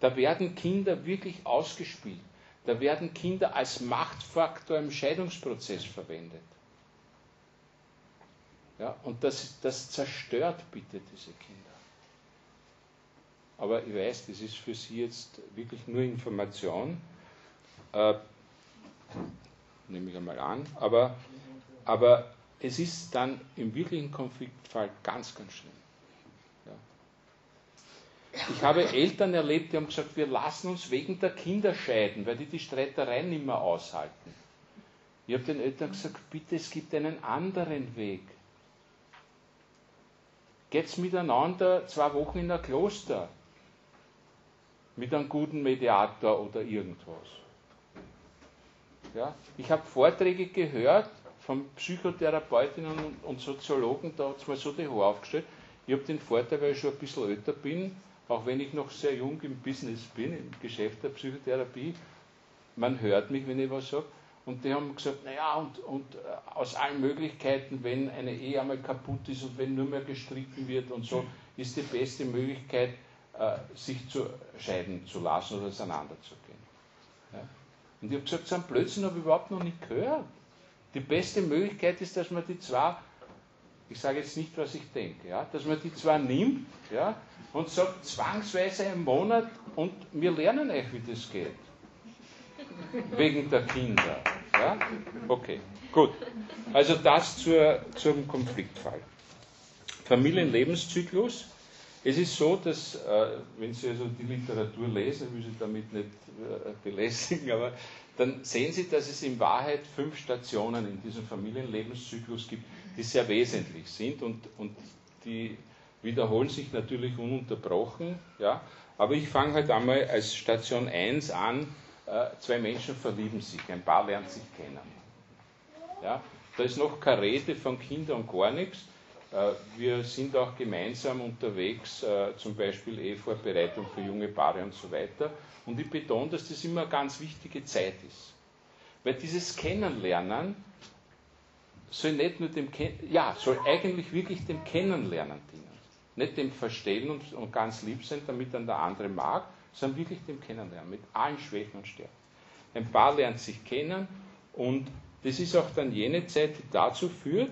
Da werden Kinder wirklich ausgespielt. Da werden Kinder als Machtfaktor im Scheidungsprozess verwendet. Ja, und das, das zerstört bitte diese Kinder. Aber ich weiß, das ist für Sie jetzt wirklich nur Information. Äh, nehme ich einmal an. Aber, aber es ist dann im wirklichen Konfliktfall ganz, ganz schlimm. Ich habe Eltern erlebt, die haben gesagt, wir lassen uns wegen der Kinder scheiden, weil die die Streitereien nicht mehr aushalten. Ich habe den Eltern gesagt, bitte, es gibt einen anderen Weg. Geht's miteinander zwei Wochen in ein Kloster mit einem guten Mediator oder irgendwas. Ja? Ich habe Vorträge gehört von Psychotherapeutinnen und Soziologen, da hat es mir so die Haare aufgestellt. Ich habe den Vorteil, weil ich schon ein bisschen älter bin, auch wenn ich noch sehr jung im Business bin, im Geschäft der Psychotherapie, man hört mich, wenn ich was sage. Und die haben gesagt, naja, und, und äh, aus allen Möglichkeiten, wenn eine Ehe einmal kaputt ist und wenn nur mehr gestritten wird und so, ist die beste Möglichkeit, äh, sich zu scheiden zu lassen oder auseinanderzugehen. Und ich habe gesagt, so einen Blödsinn habe ich überhaupt noch nicht gehört. Die beste Möglichkeit ist, dass man die zwei, ich sage jetzt nicht, was ich denke, ja, dass man die zwei nimmt ja, und sagt, zwangsweise einen Monat und wir lernen euch, wie das geht. Wegen der Kinder. Ja? Okay, gut. Also das zur, zum Konfliktfall. Familienlebenszyklus. Es ist so, dass, äh, wenn Sie also die Literatur lesen, ich will Sie damit nicht äh, belästigen, aber dann sehen Sie, dass es in Wahrheit fünf Stationen in diesem Familienlebenszyklus gibt, die sehr wesentlich sind und, und die wiederholen sich natürlich ununterbrochen. Ja? Aber ich fange halt einmal als Station 1 an, äh, zwei Menschen verlieben sich, ein Paar lernt sich kennen. Ja? Da ist noch keine Rede von Kindern und gar nichts. Äh, wir sind auch gemeinsam unterwegs, äh, zum Beispiel Ehevorbereitung für junge Paare und so weiter. Und ich betone, dass das immer eine ganz wichtige Zeit ist. Weil dieses Kennenlernen soll nicht nur dem, Ken ja, soll eigentlich wirklich dem Kennenlernen dienen. Nicht dem Verstehen und, und ganz lieb sein, damit dann der andere mag, sondern wirklich dem Kennenlernen, mit allen Schwächen und Stärken. Ein Paar lernt sich kennen und das ist auch dann jene Zeit, die dazu führt,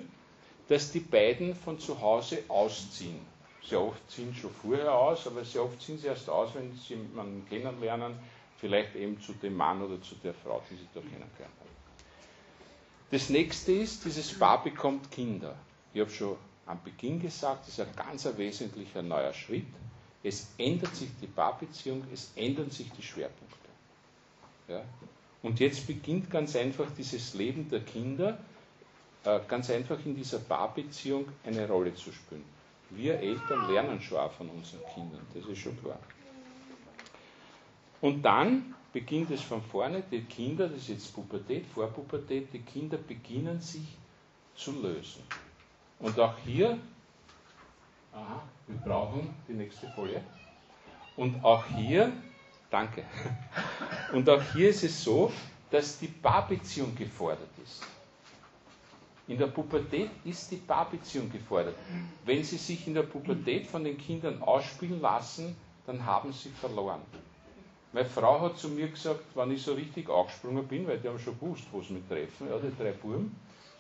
dass die beiden von zu Hause ausziehen. Sehr oft ziehen schon vorher aus, aber sehr oft ziehen sie erst aus, wenn sie jemanden kennenlernen, vielleicht eben zu dem Mann oder zu der Frau, die sie da kennengelernt haben. Das nächste ist, dieses Paar bekommt Kinder. Ich habe schon am Beginn gesagt, das ist ein ganz wesentlicher neuer Schritt. Es ändert sich die Paarbeziehung, es ändern sich die Schwerpunkte. Ja? Und jetzt beginnt ganz einfach dieses Leben der Kinder, äh, ganz einfach in dieser Paarbeziehung eine Rolle zu spielen. Wir Eltern lernen schon auch von unseren Kindern, das ist schon klar. Und dann beginnt es von vorne, die Kinder, das ist jetzt Pubertät, Vorpubertät, die Kinder beginnen sich zu lösen. Und auch hier, aha, wir brauchen die nächste Folie. Und auch hier, danke, und auch hier ist es so, dass die Paarbeziehung gefordert ist. In der Pubertät ist die Paarbeziehung gefordert. Wenn Sie sich in der Pubertät von den Kindern ausspielen lassen, dann haben Sie verloren. Meine Frau hat zu mir gesagt, wenn ich so richtig aufgesprungen bin, weil die haben schon gewusst, wo sie mich treffen, ja, die drei Buben,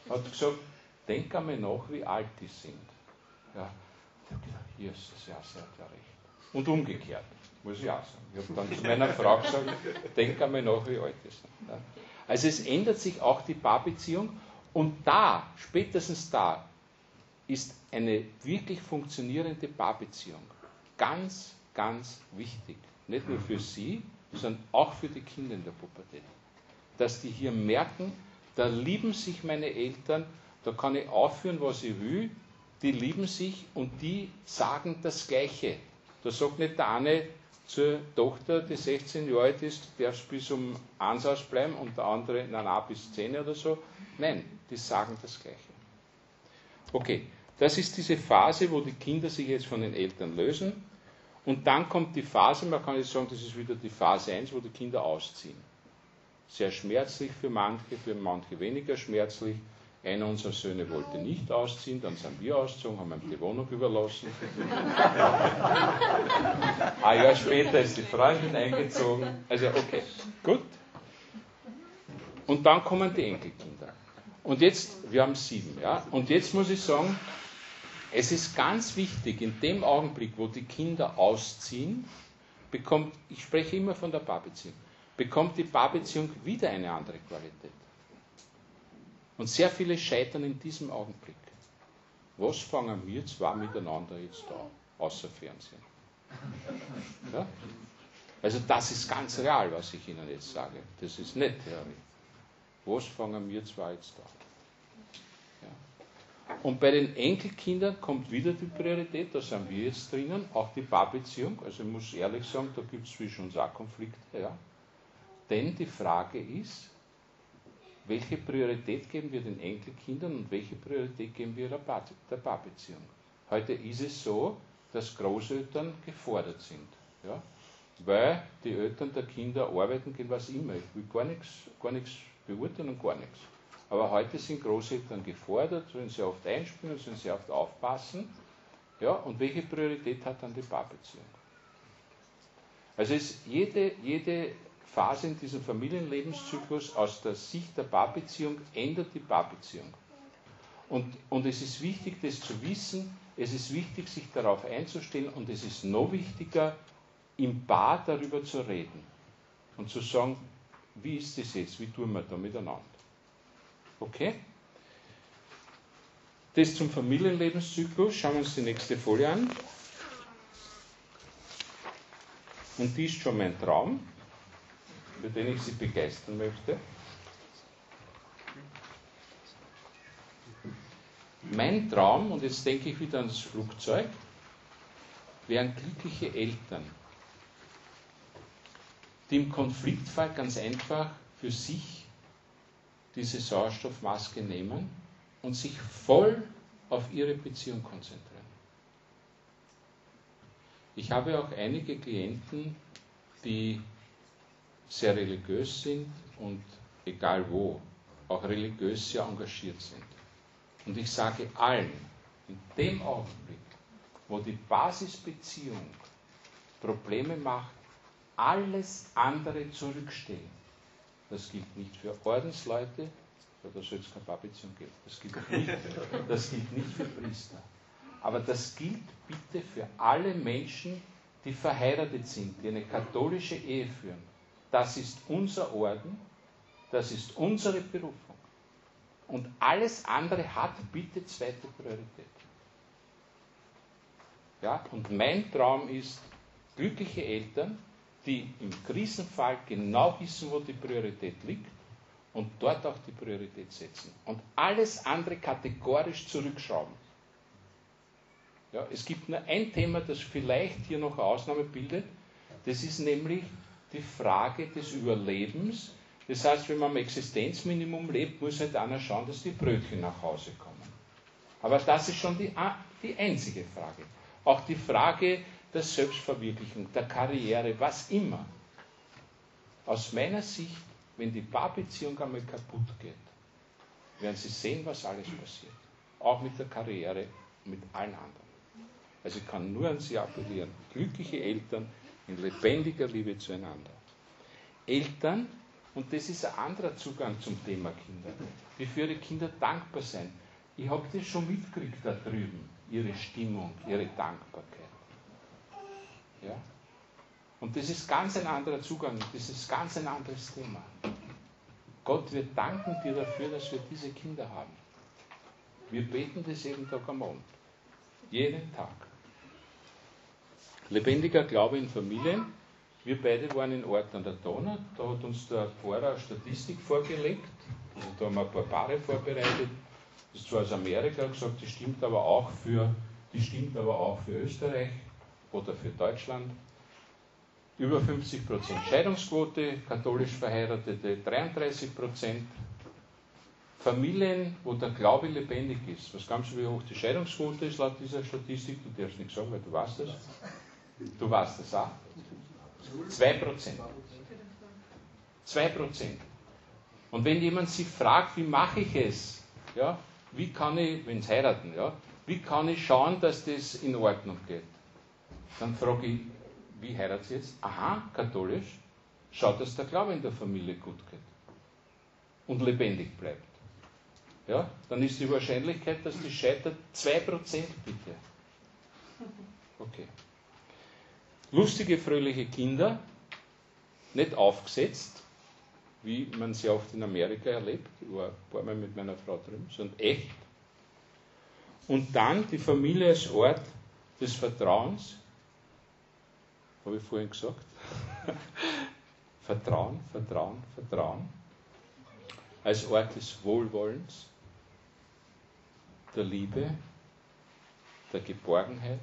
hat gesagt, denk einmal nach, wie alt die sind. Ja, ich habe gedacht, Jesus, ja, sie hat ja recht. Und umgekehrt, muss ich auch sagen. Ich habe dann zu meiner Frau gesagt, denk einmal nach, wie alt die sind. Ja. Also es ändert sich auch die Paarbeziehung und da, spätestens da, ist eine wirklich funktionierende Paarbeziehung ganz, ganz wichtig. Nicht nur für sie, sondern auch für die Kinder in der Pubertät. Dass die hier merken, da lieben sich meine Eltern, da kann ich aufführen, was ich will, die lieben sich und die sagen das Gleiche. Da sagt nicht der eine zur Tochter, die 16 Jahre alt ist, darfst bis um 1 ausbleiben und der andere, nein, nein, bis 10 oder so. Nein, die sagen das Gleiche. Okay, das ist diese Phase, wo die Kinder sich jetzt von den Eltern lösen Und dann kommt die Phase, man kann jetzt sagen, das ist wieder die Phase 1, wo die Kinder ausziehen. Sehr schmerzlich für manche, für manche weniger schmerzlich. Einer unserer Söhne wollte nicht ausziehen, dann sind wir ausgezogen, haben ihm die Wohnung überlassen. Ein Jahr später ist die Freundin eingezogen. Also okay, gut. Und dann kommen die Enkelkinder. Und jetzt, wir haben sieben, ja. Und jetzt muss ich sagen, es ist ganz wichtig, in dem Augenblick, wo die Kinder ausziehen, bekommt, ich spreche immer von der Paarbeziehung, bekommt die Paarbeziehung wieder eine andere Qualität. Und sehr viele scheitern in diesem Augenblick. Was fangen wir zwei miteinander jetzt da, außer Fernsehen? Ja? Also das ist ganz real, was ich Ihnen jetzt sage. Das ist nicht Theorie. Was fangen wir zwei jetzt da? Und bei den Enkelkindern kommt wieder die Priorität, da sind wir jetzt drinnen, auch die Paarbeziehung. Also ich muss ehrlich sagen, da gibt es zwischen uns auch Konflikte. Ja. Denn die Frage ist, welche Priorität geben wir den Enkelkindern und welche Priorität geben wir der, Paarbeziehung? Heute ist es so, dass Großeltern gefordert sind. Ja? Weil die Eltern der Kinder arbeiten gehen, was immer. Ich will gar nichts, gar nichts beurteilen und gar nichts. Aber heute sind Großeltern gefordert, sollen sie oft einspielen, sollen sie oft aufpassen. Ja, und welche Priorität hat dann die Paarbeziehung? Also ist jede, jede Phase in diesem Familienlebenszyklus aus der Sicht der Paarbeziehung ändert die Paarbeziehung. Und, und es ist wichtig, das zu wissen, es ist wichtig, sich darauf einzustellen und es ist noch wichtiger, im Paar darüber zu reden und zu sagen, wie ist das jetzt, wie tun wir da miteinander. Okay? Das zum Familienlebenszyklus. Schauen wir uns die nächste Folie an. Und die ist schon mein Traum für den ich Sie begeistern möchte. Mein Traum, und jetzt denke ich wieder ans Flugzeug, wären glückliche Eltern, die im Konfliktfall ganz einfach für sich diese Sauerstoffmaske nehmen und sich voll auf ihre Beziehung konzentrieren. Ich habe auch einige Klienten, die sehr religiös sind und egal wo, auch religiös sehr engagiert sind. Und ich sage allen, in dem Augenblick, wo die Basisbeziehung Probleme macht, alles andere zurückstellen. Das gilt nicht für Ordensleute, da soll es keine Paarbeziehung geben. Das gilt, nicht, das gilt nicht für Priester. Aber das gilt bitte für alle Menschen, die verheiratet sind, die eine katholische Ehe führen das ist unser Orden, das ist unsere Berufung. Und alles andere hat bitte zweite Priorität. Ja, und mein Traum ist, glückliche Eltern, die im Krisenfall genau wissen, wo die Priorität liegt und dort auch die Priorität setzen. Und alles andere kategorisch zurückschrauben. Ja, es gibt nur ein Thema, das vielleicht hier noch eine Ausnahme bildet. Das ist nämlich die Frage des Überlebens. Das heißt, wenn man am Existenzminimum lebt, muss halt einer schauen, dass die Brötchen nach Hause kommen. Aber das ist schon die, die einzige Frage. Auch die Frage der Selbstverwirklichung, der Karriere, was immer. Aus meiner Sicht, wenn die Paarbeziehung einmal kaputt geht, werden Sie sehen, was alles passiert. Auch mit der Karriere, mit allen anderen. Also ich kann nur an Sie appellieren. Glückliche Eltern, in lebendiger Liebe zueinander. Eltern, und das ist ein anderer Zugang zum Thema Kinder, die für ihre Kinder dankbar sein. Ich habe das schon mitgekriegt da drüben, ihre Stimmung, ihre Dankbarkeit. Ja? Und das ist ganz ein anderer Zugang, das ist ganz ein anderes Thema. Gott, wir danken dir dafür, dass wir diese Kinder haben. Wir beten das jeden Tag am Abend. Jeden Tag. Lebendiger Glaube in Familien. Wir beide waren in Ort an der Donau. Da hat uns der Pfarrer Statistik vorgelegt. Also da haben wir ein paar Paare vorbereitet. Das ist zwar aus Amerika gesagt, die stimmt aber auch für, die stimmt aber auch für Österreich oder für Deutschland. Über 50% Scheidungsquote, katholisch Verheiratete 33% Familien, wo der Glaube lebendig ist. Was glaubst du, wie hoch die Scheidungsquote ist laut dieser Statistik? Du darfst nicht sagen, weil du weißt das. Du weißt das auch? 2%. 2%. Und wenn jemand sich fragt, wie mache ich es? Ja, wie kann ich, wenn es heiraten, ja, wie kann ich schauen, dass das in Ordnung geht? Dann frage ich, wie heiratet jetzt? Aha, katholisch. Schaut, dass der Glaube in der Familie gut geht und lebendig bleibt. Ja, dann ist die Wahrscheinlichkeit, dass die scheitert, 2% bitte. Okay. Lustige, fröhliche Kinder, nicht aufgesetzt, wie man sie oft in Amerika erlebt. Ich war ein paar Mal mit meiner Frau drüben, sondern echt. Und dann die Familie als Ort des Vertrauens, habe ich vorhin gesagt. Vertrauen, Vertrauen, Vertrauen. Als Ort des Wohlwollens, der Liebe, der Geborgenheit.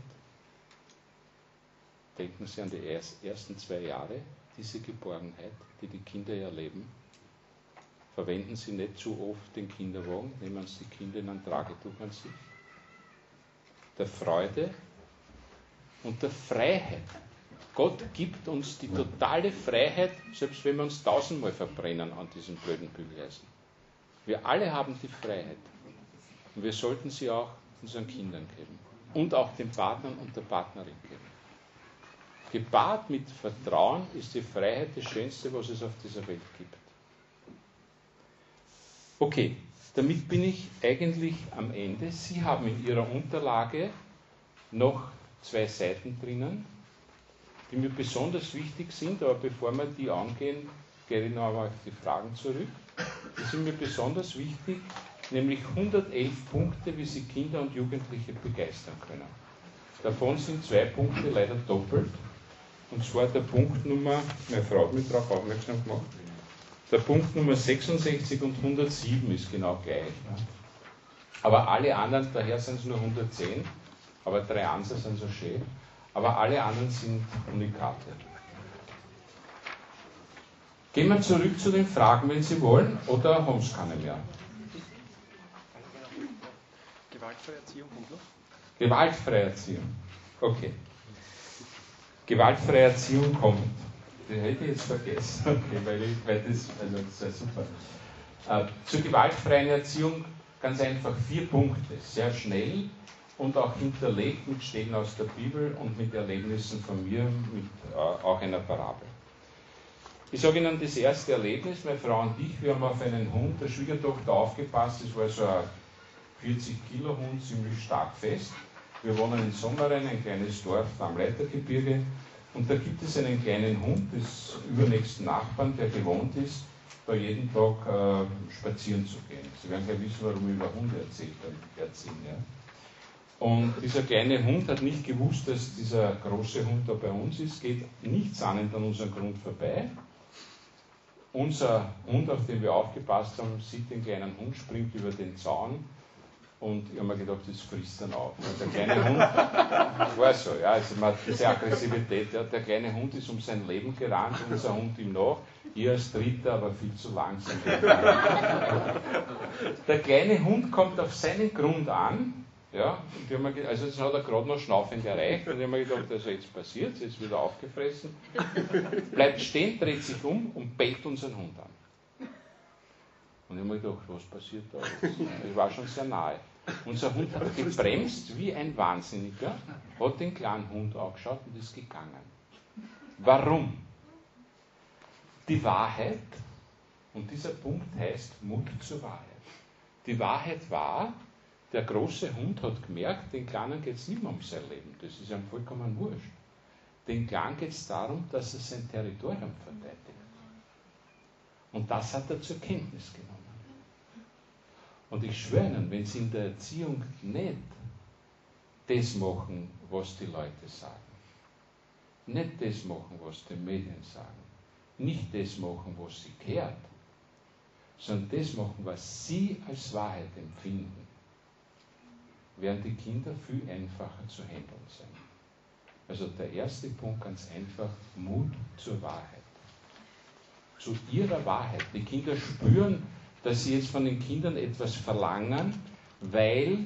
Denken Sie an die ersten zwei Jahre, diese Geborgenheit, die die Kinder erleben. Verwenden Sie nicht zu oft den Kinderwagen, nehmen Sie die Kinder in ein Tragetuch an sich. Der Freude und der Freiheit. Gott gibt uns die totale Freiheit, selbst wenn wir uns tausendmal verbrennen an diesem blöden Bügeleisen. Wir alle haben die Freiheit. Und wir sollten sie auch unseren Kindern geben. Und auch den Partnern und der Partnerin geben. Gepaart mit Vertrauen ist die Freiheit das Schönste, was es auf dieser Welt gibt. Okay, damit bin ich eigentlich am Ende. Sie haben in Ihrer Unterlage noch zwei Seiten drinnen, die mir besonders wichtig sind, aber bevor wir die angehen, gehe ich noch einmal auf die Fragen zurück. Die sind mir besonders wichtig, nämlich 111 Punkte, wie Sie Kinder und Jugendliche begeistern können. Davon sind zwei Punkte leider doppelt. Und zwar der Punkt Nummer, meine Frau hat mich darauf aufmerksam gemacht, der Punkt Nummer 66 und 107 ist genau gleich. Aber alle anderen, daher sind es nur 110, aber drei Anser sind so schön, aber alle anderen sind Unikate. Gehen wir zurück zu den Fragen, wenn Sie wollen, oder haben Sie keine mehr? Gewaltfreie Erziehung kommt noch. Gewaltfreie Erziehung. Okay. Gewaltfreie Erziehung kommt. Den hätte ich jetzt vergessen, okay, weil, ich, weil das, also das ist super. Äh, zur gewaltfreien Erziehung ganz einfach vier Punkte, sehr schnell und auch hinterlegt mit Stellen aus der Bibel und mit Erlebnissen von mir, mit äh, auch einer Parabel. Ich sage Ihnen das erste Erlebnis, meine Frau und ich, wir haben auf einen Hund der Schwiegertochter aufgepasst, das war so ein 40 Kilo Hund, ziemlich stark fest. Wir wohnen in Sommeren, ein kleines Dorf am Leitergebirge, und da gibt es einen kleinen Hund des übernächsten Nachbarn, der gewohnt ist, da jeden Tag äh, spazieren zu gehen. Sie werden gleich wissen, warum ich über Hunde erzählt, erzählen. Ja? Und dieser kleine Hund hat nicht gewusst, dass dieser große Hund da bei uns ist, geht nichts ahnend an unserem Grund vorbei. Unser Hund, auf den wir aufgepasst haben, sieht den kleinen Hund, springt über den Zaun und ich habe mir gedacht, das frisst dann auf. Der kleine Hund, war so, ja, also man hat diese Aggressivität, ja, der kleine Hund ist um sein Leben gerannt, unser Hund ihm nach, ihr als Dritter, aber viel zu langsam. Der kleine Hund kommt auf seinen Grund an ja, und mir, also das hat er gerade noch schnaufend erreicht und ich habe mir gedacht, also jetzt passiert jetzt wieder aufgefressen. Bleibt stehen, dreht sich um und bellt unseren Hund an. Und ich habe mir gedacht, was passiert da jetzt? Ich war schon sehr nahe. Unser Hund hat gebremst wie ein Wahnsinniger, hat den kleinen Hund angeschaut und ist gegangen. Warum? Die Wahrheit, und dieser Punkt heißt Mut zur Wahrheit. Die Wahrheit war, der große Hund hat gemerkt, den Kleinen geht es nicht mehr um sein Leben. Das ist ihm vollkommen wurscht. Den Kleinen geht es darum, dass er sein Territorium verteidigt. Und das hat er zur Kenntnis genommen. Und ich schwöre Ihnen, wenn Sie in der Erziehung nicht das machen, was die Leute sagen, nicht das machen, was die Medien sagen, nicht das machen, was sie kehrt, sondern das machen, was sie als Wahrheit empfinden, werden die Kinder viel einfacher zu handeln sein. Also der erste Punkt ganz einfach, Mut zur Wahrheit. Zu ihrer Wahrheit. Die Kinder spüren, dass sie jetzt von den Kindern etwas verlangen, weil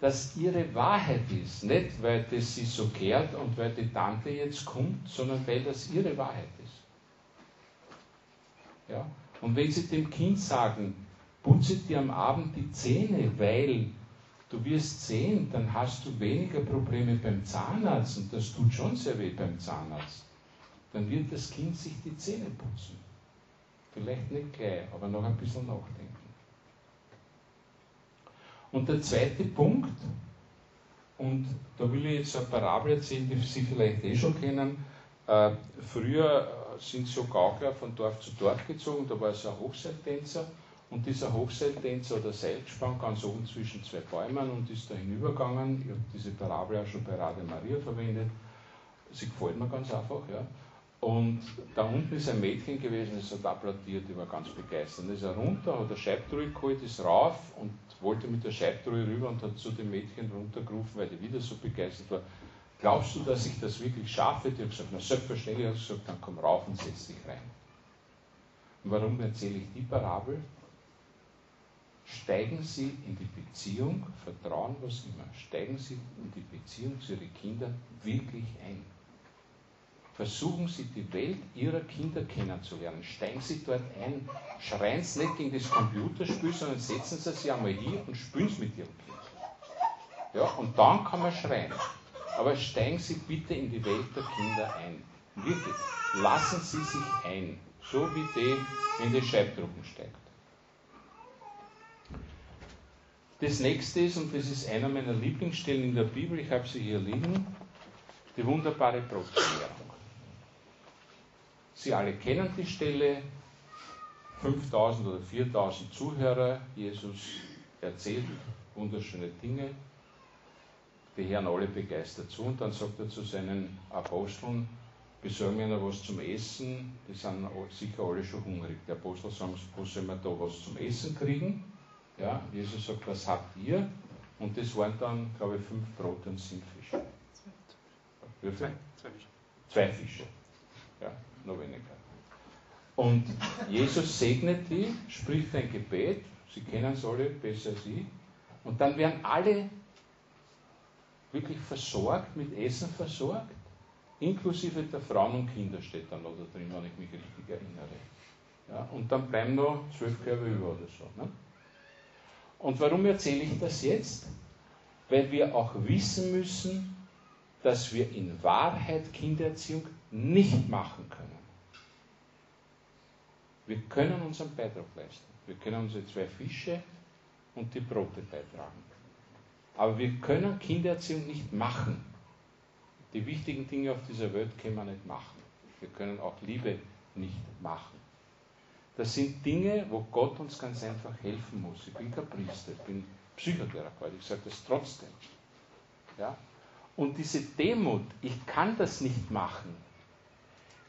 das ihre Wahrheit ist. Nicht, weil das sie so kehrt und weil die Tante jetzt kommt, sondern weil das ihre Wahrheit ist. Ja? Und wenn sie dem Kind sagen, putze dir am Abend die Zähne, weil du wirst sehen, dann hast du weniger Probleme beim Zahnarzt und das tut schon sehr weh beim Zahnarzt, dann wird das Kind sich die Zähne putzen. Vielleicht nicht gleich, aber noch ein bisschen nachdenken. Und der zweite Punkt, und da will ich jetzt eine Parabel erzählen, die Sie vielleicht eh schon kennen. Äh, früher sind so Gaukler von Dorf zu Dorf gezogen, da war so ein Hochseiltänzer und dieser Hochseiltänzer hat ein Seil gespannt, ganz oben zwischen zwei Bäumen und ist da hinübergegangen. Ich habe diese Parabel auch schon bei Radio Maria verwendet. Sie gefällt mir ganz einfach. Ja. Und da unten ist ein Mädchen gewesen, das hat applaudiert, die war ganz begeistert. Dann ist er runter, hat eine Scheibtruhe geholt, ist rauf und wollte mit der Scheibtruhe rüber und hat zu dem Mädchen runtergerufen, weil die wieder so begeistert war. Glaubst du, dass ich das wirklich schaffe? Die hat gesagt, na selbstverständlich, hat gesagt, dann komm rauf und setz dich rein. Und warum erzähle ich die Parabel? Steigen Sie in die Beziehung, Vertrauen, was immer, steigen Sie in die Beziehung zu Ihren Kindern wirklich ein. Versuchen Sie die Welt Ihrer Kinder kennenzulernen. Steigen Sie dort ein. Schreien Sie nicht gegen das Computerspiel, sondern setzen Sie sich einmal hier und spielen Sie mit Ihrem Kind. Ja, und dann kann man schreien. Aber steigen Sie bitte in die Welt der Kinder ein. Wirklich. Lassen Sie sich ein. So wie die in die Scheibdrucken steigt. Das nächste ist, und das ist einer meiner Lieblingsstellen in der Bibel, ich habe sie hier liegen, die wunderbare Brotvermehrung. Sie alle kennen die Stelle, 5000 oder 4000 Zuhörer, Jesus erzählt wunderschöne Dinge, die hören alle begeistert zu und dann sagt er zu seinen Aposteln, besorgen mir noch was zum Essen, die sind sicher alle schon hungrig. Die Apostel sagen, wo sollen wir da was zum Essen kriegen? Ja, Jesus sagt, was habt ihr? Und das waren dann, glaube ich, fünf Brote und sieben Fische. Wie viel? Zwei Fische. Zwei Fische. Ja, noch weniger. Und Jesus segnet die, spricht ein Gebet, Sie kennen es alle besser als ich, und dann werden alle wirklich versorgt, mit Essen versorgt, inklusive der Frauen und Kinder steht dann noch da drin, wenn ich mich richtig erinnere. Ja, und dann bleiben noch zwölf Körbe über oder so. Ne? Und warum erzähle ich das jetzt? Weil wir auch wissen müssen, dass wir in Wahrheit Kindererziehung nicht machen können. Wir können unseren Beitrag leisten. Wir können unsere zwei Fische und die Brote beitragen. Aber wir können Kindererziehung nicht machen. Die wichtigen Dinge auf dieser Welt können wir nicht machen. Wir können auch Liebe nicht machen. Das sind Dinge, wo Gott uns ganz einfach helfen muss. Ich bin kein Priester, ich bin Psychotherapeut, ich sage das trotzdem. Ja? Und diese Demut, ich kann das nicht machen,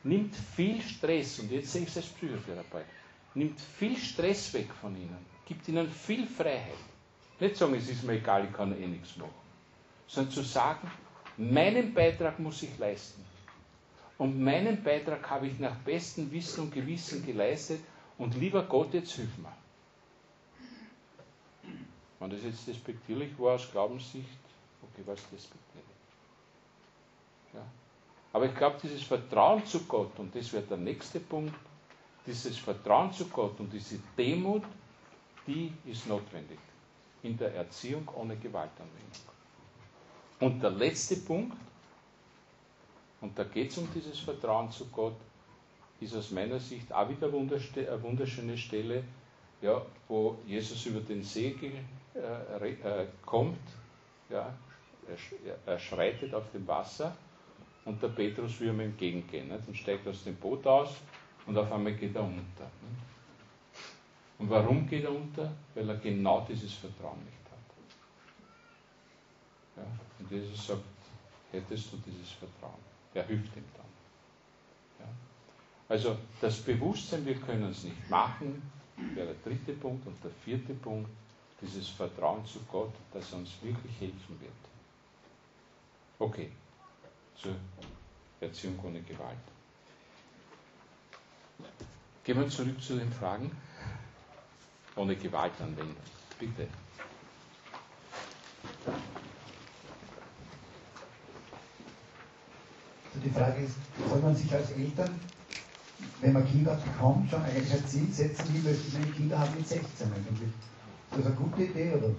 nimmt viel Stress, und jetzt sehe ich es als Psychotherapeut, nimmt viel Stress weg von ihnen, gibt ihnen viel Freiheit. Nicht sagen, es ist mir egal, ich kann eh nichts machen, sondern zu sagen, meinen Beitrag muss ich leisten. Und meinen Beitrag habe ich nach bestem Wissen und Gewissen geleistet und lieber Gott, jetzt hilf mir. Wenn das jetzt despektierlich war aus Glaubenssicht, okay, war es despektierlich. Ja. Aber ich glaube, dieses Vertrauen zu Gott, und das wird der nächste Punkt, dieses Vertrauen zu Gott und diese Demut, die ist notwendig in der Erziehung ohne Gewaltanwendung. Und der letzte Punkt, und da geht es um dieses Vertrauen zu Gott, ist aus meiner Sicht auch wieder eine wunderschöne Stelle, ja, wo Jesus über den See äh, äh, kommt, ja, er, schreitet auf dem Wasser und der Petrus will ihm entgegengehen. Nicht? Und steigt aus dem Boot aus und auf einmal geht er unter. Nicht? Und warum geht er unter? Weil er genau dieses Vertrauen nicht hat. Ja? Und Jesus sagt, hättest du dieses Vertrauen. Er hilft ihm dann. Also das Bewusstsein, wir können es nicht machen, wäre der dritte Punkt. Und der vierte Punkt, dieses Vertrauen zu Gott, dass er uns wirklich helfen wird. Okay, zur Erziehung ohne Gewalt. Gehen wir zurück zu den Fragen. Ohne Gewaltanwendung, bitte. Also die Frage ist, soll man sich als Eltern wenn man Kinder bekommt, schon eigentlich ein Ziel setzen, wie möchte ich meine Kinder haben mit 16 eigentlich? Ist das eine gute Idee, oder?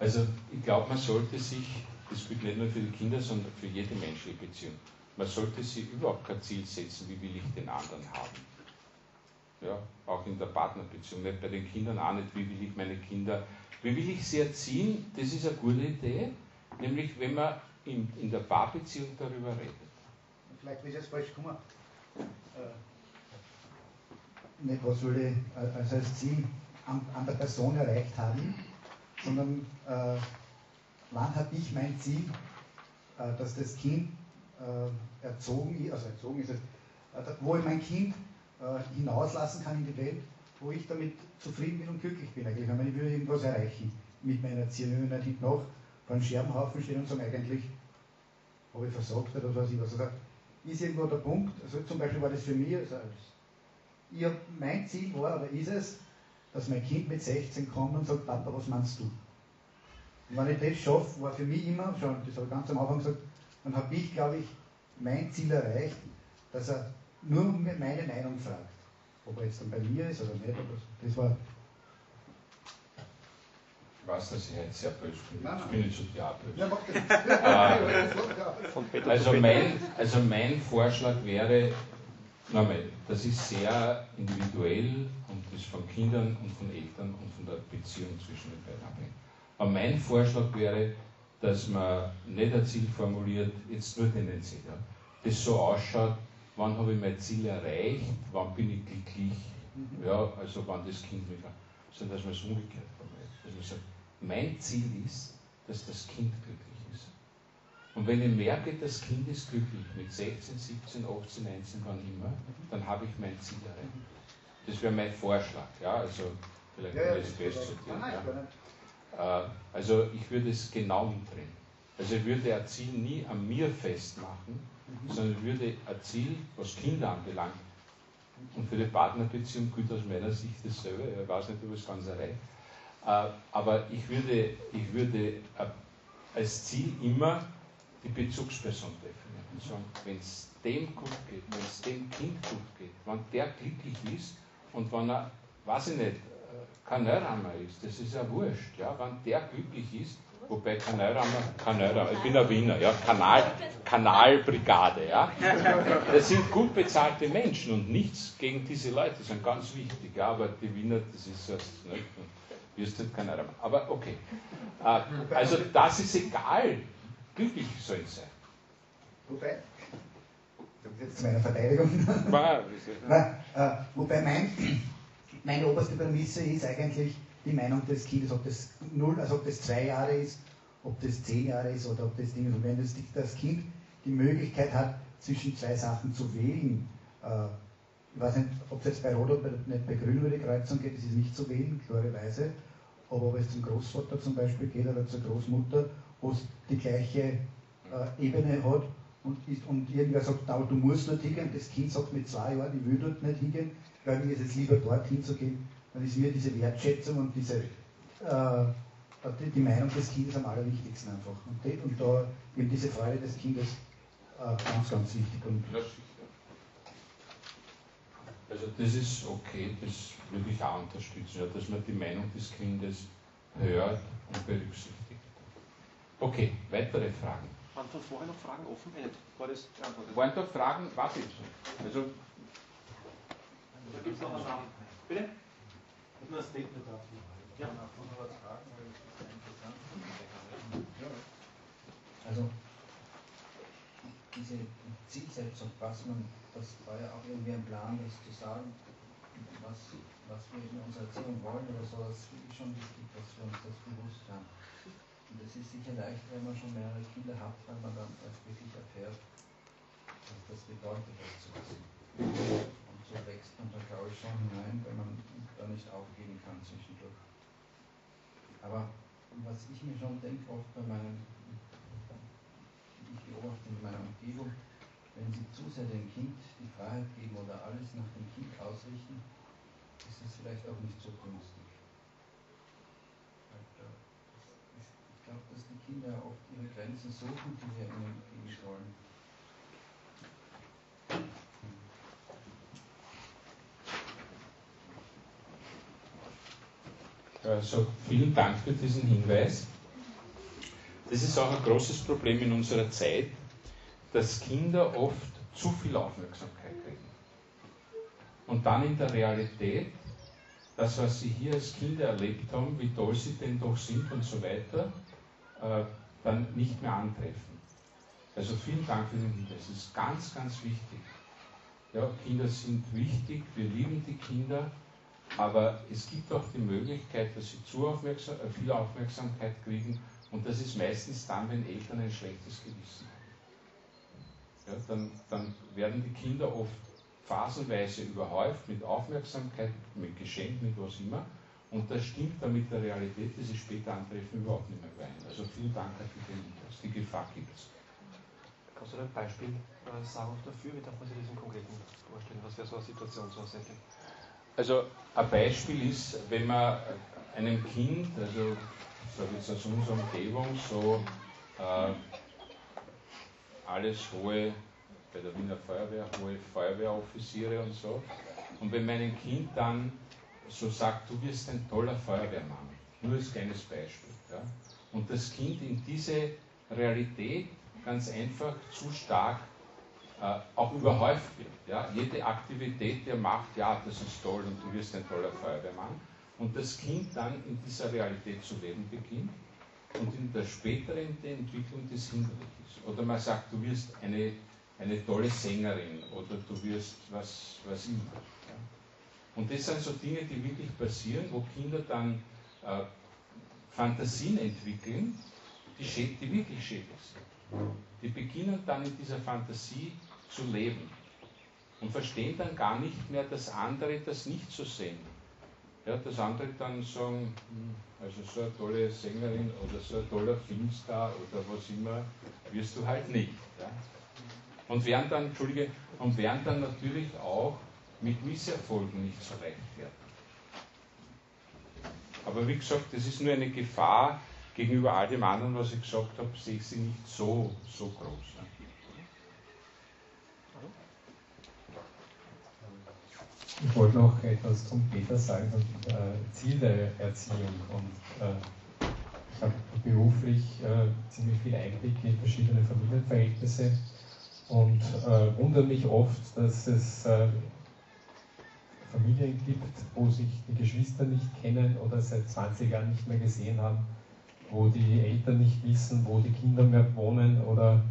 Also ich glaube, man sollte sich, das gilt nicht nur für die Kinder, sondern für jede menschliche Beziehung, man sollte sich überhaupt kein Ziel setzen, wie will ich den anderen haben. Ja, auch in der Partnerbeziehung, nicht bei den Kindern auch nicht, wie will ich meine Kinder, wie will ich sie erziehen, das ist eine gute Idee, nämlich wenn man in, in der Paarbeziehung darüber redet. Vielleicht ist es falsch gekommen. Äh, nicht, was soll ich also als Ziel an, an der Person erreicht haben, sondern äh, wann habe ich mein Ziel, äh, dass das Kind äh, erzogen ist, also erzogen ist äh, wo ich mein Kind äh, hinauslassen kann in die Welt, wo ich damit zufrieden bin und glücklich bin eigentlich. Ich meine, ich will irgendwas erreichen mit meiner Erziehung. Ich will nicht noch einem Scherbenhaufen stehen und sagen, eigentlich habe ich versagt oder was ich was. Also, ist irgendwo der Punkt, also zum Beispiel war das für mich, also ich, mein Ziel war oder ist es, dass mein Kind mit 16 kommt und sagt, Papa, was meinst du? Und wenn ich das schaffe, war für mich immer, schon, das habe ich ganz am Anfang gesagt, dann habe ich, glaube ich, mein Ziel erreicht, dass er nur meine Meinung fragt. Ob er jetzt dann bei mir ist oder nicht, aber das war. Ich weiß, dass ich jetzt sehr böse bin. Ich bin nicht so diabolisch. Ja, mach also, mein, also mein Vorschlag wäre, nochmal, das ist sehr individuell und ist von Kindern und von Eltern und von der Beziehung zwischen den beiden abhängig. Aber mein Vorschlag wäre, dass man nicht ein Ziel formuliert, jetzt nur tendenziell, ja, das so ausschaut, wann habe ich mein Ziel erreicht, wann bin ich glücklich, mhm. ja, also wann das Kind mich, sondern dass man es umgekehrt formuliert. Dass man sagt, mein Ziel ist, dass das Kind glücklich ist. Und wenn ich merke, das Kind ist glücklich mit 16, 17, 18, 19, wann immer, dann habe ich mein Ziel erreicht. Das wäre mein Vorschlag. Ja, also vielleicht kann ich es festsortieren. Ja. Äh, also ich würde es genau umdrehen. Also ich würde ein Ziel nie an mir festmachen, sondern würde ein Ziel, was Kinder anbelangt, und für die Partnerbeziehung gilt aus meiner Sicht dasselbe, ich weiß nicht, ob es ganz erreicht, aber ich würde, ich würde äh, als Ziel immer die Bezugsperson definieren. Und sagen, wenn es dem gut geht, wenn es dem Kind gut geht, wenn der glücklich ist und wenn er, weiß ich nicht, äh, Kanalrammer ist, das ist ja wurscht, ja, wenn der glücklich ist, Wobei Kanalrammer, Kanalrammer, ich bin ein Wiener, ja, Kanal, Kanalbrigade, ja. Das sind gut bezahlte Menschen und nichts gegen diese Leute, das sind ganz wichtig, ja, aber die Wiener, das ist erst nicht, wirst halt Kanalrammer. Aber okay. Äh, also das ist egal, glücklich soll es sein. Wobei, jetzt zu meiner Verteidigung. Nein, äh, wobei mein, meine oberste Prämisse ist eigentlich, die Meinung des Kindes, ob das null, also ob das zwei Jahre ist, ob das zehn Jahre ist oder ob das Ding ist. Und wenn das, das Kind die Möglichkeit hat, zwischen zwei Sachen zu wählen, äh, ich weiß nicht, ob es jetzt bei Rot oder nicht bei Grün über die Kreuzung geht, das ist nicht zu wählen, klarerweise. Aber ob es zum Großvater zum Beispiel geht oder zur Großmutter, wo es die gleiche äh, Ebene hat und, ist, und irgendwer sagt, du musst dort hingehen, das Kind sagt mit zwei Jahren, ich will dort nicht hingehen, weil mir ist es lieber dort hinzugehen, dann ist mir diese Wertschätzung und diese, äh, die, die, Meinung des Kindes am allerwichtigsten einfach. Und, die, und da eben diese Freude des Kindes äh, ganz, ganz wichtig. Und also das ist okay, das würde ich auch unterstützen, ja, dass man die Meinung des Kindes hört und berücksichtigt. Okay, weitere Fragen. Waren von vorher noch Fragen offen? War das beantwortet? Waren da Fragen? Was jetzt? Also, da gibt es noch einen Namen. Bitte? Ich nur ein Statement dazu. Ja. Also, diese Zielsetzung, was man, das war ja auch irgendwie ein Plan, das zu sagen, was, was wir in unserer Erziehung wollen oder so, das ist schon wichtig, dass wir uns das bewusst haben. Und es ist sicher leicht, wenn man schon mehrere Kinder hat, weil man dann erst wirklich erfährt, was das bedeutet, das zu wissen. Und so wächst man da, glaube ich, schon hinein, wenn man da nicht aufgeben kann zwischendurch. Aber was ich mir schon denke, oft bei meinen, ich beobachte in meiner Umgebung, wenn sie zu sehr dem Kind die Freiheit geben oder alles nach dem Kind ausrichten, ist das vielleicht auch nicht so günstig. Ich glaube, dass die Kinder oft ihre Grenzen suchen, die wir ihnen geben sollen. Also vielen Dank für diesen Hinweis. Das ist auch ein großes Problem in unserer Zeit, dass Kinder oft zu viel Aufmerksamkeit kriegen. Und dann in der Realität, das, was sie hier als Kinder erlebt haben, wie toll sie denn doch sind und so weiter, äh, dann nicht mehr antreffen. Also vielen Dank für den Hinweis. Das ist ganz, ganz wichtig. Ja, Kinder sind wichtig, wir lieben die Kinder, aber es gibt auch die Möglichkeit, dass sie zu aufmerksam, äh, viel Aufmerksamkeit kriegen und das ist meistens dann, wenn Eltern ein schlechtes Gewissen haben. Ja, dann, dann werden die Kinder oft phasenweise überhäuft mit Aufmerksamkeit, mit Geschenk, mit was immer. Und das stimmt dann mit der Realität, die sie später antreffen, überhaupt nicht mehr überein. Also vielen Dank für den Hinweis. Die Gefahr gibt es. Kannst du ein Beispiel äh, sagen dafür? Wie darf man sich das im Konkreten vorstellen? Was wäre so eine Situation so ein Also ein Beispiel ist, wenn man einem Kind, also sage jetzt aus unserer Umgebung, so äh, alles hohe, bei der Wiener Feuerwehr, hohe Feuerwehroffiziere und so. Und wenn mein Kind dann so sagt, du wirst ein toller Feuerwehrmann, nur als kleines Beispiel. Ja? Und das Kind in diese Realität ganz einfach zu stark äh, auch überhäuft wird. Ja? Jede Aktivität, die er macht, ja, das ist toll und du wirst ein toller Feuerwehrmann und das Kind dann in dieser Realität zu leben beginnt und in der späteren Entwicklung des hinderlich ist. Oder man sagt, du wirst eine, eine tolle Sängerin oder du wirst was, was immer. Ja. Und das sind so Dinge, die wirklich passieren, wo Kinder dann äh, Fantasien entwickeln, die, die wirklich schädlich sind. Die beginnen dann in dieser Fantasie zu leben und verstehen dann gar nicht mehr, dass andere das nicht so sehen ja, dass andere dann sagen, hm, also so eine tolle Sängerin oder so ein toller Filmstar oder was immer, wirst du halt nicht. Ja? Und werden dann, Entschuldige, und werden dann natürlich auch mit Misserfolgen nicht so rechtfertigen. Aber wie gesagt, das ist nur eine Gefahr gegenüber all dem anderen, was ich gesagt habe, sehe ich sie nicht so, so groß. Ich wollte noch etwas zum Peter sagen, zum äh, Ziel der Erziehung. Und äh, ich habe beruflich äh, ziemlich viel Einblick in verschiedene Familienverhältnisse und äh, wundere mich oft, dass es äh, Familien gibt, wo sich die Geschwister nicht kennen oder seit 20 Jahren nicht mehr gesehen haben, wo die Eltern nicht wissen, wo die Kinder mehr wohnen oder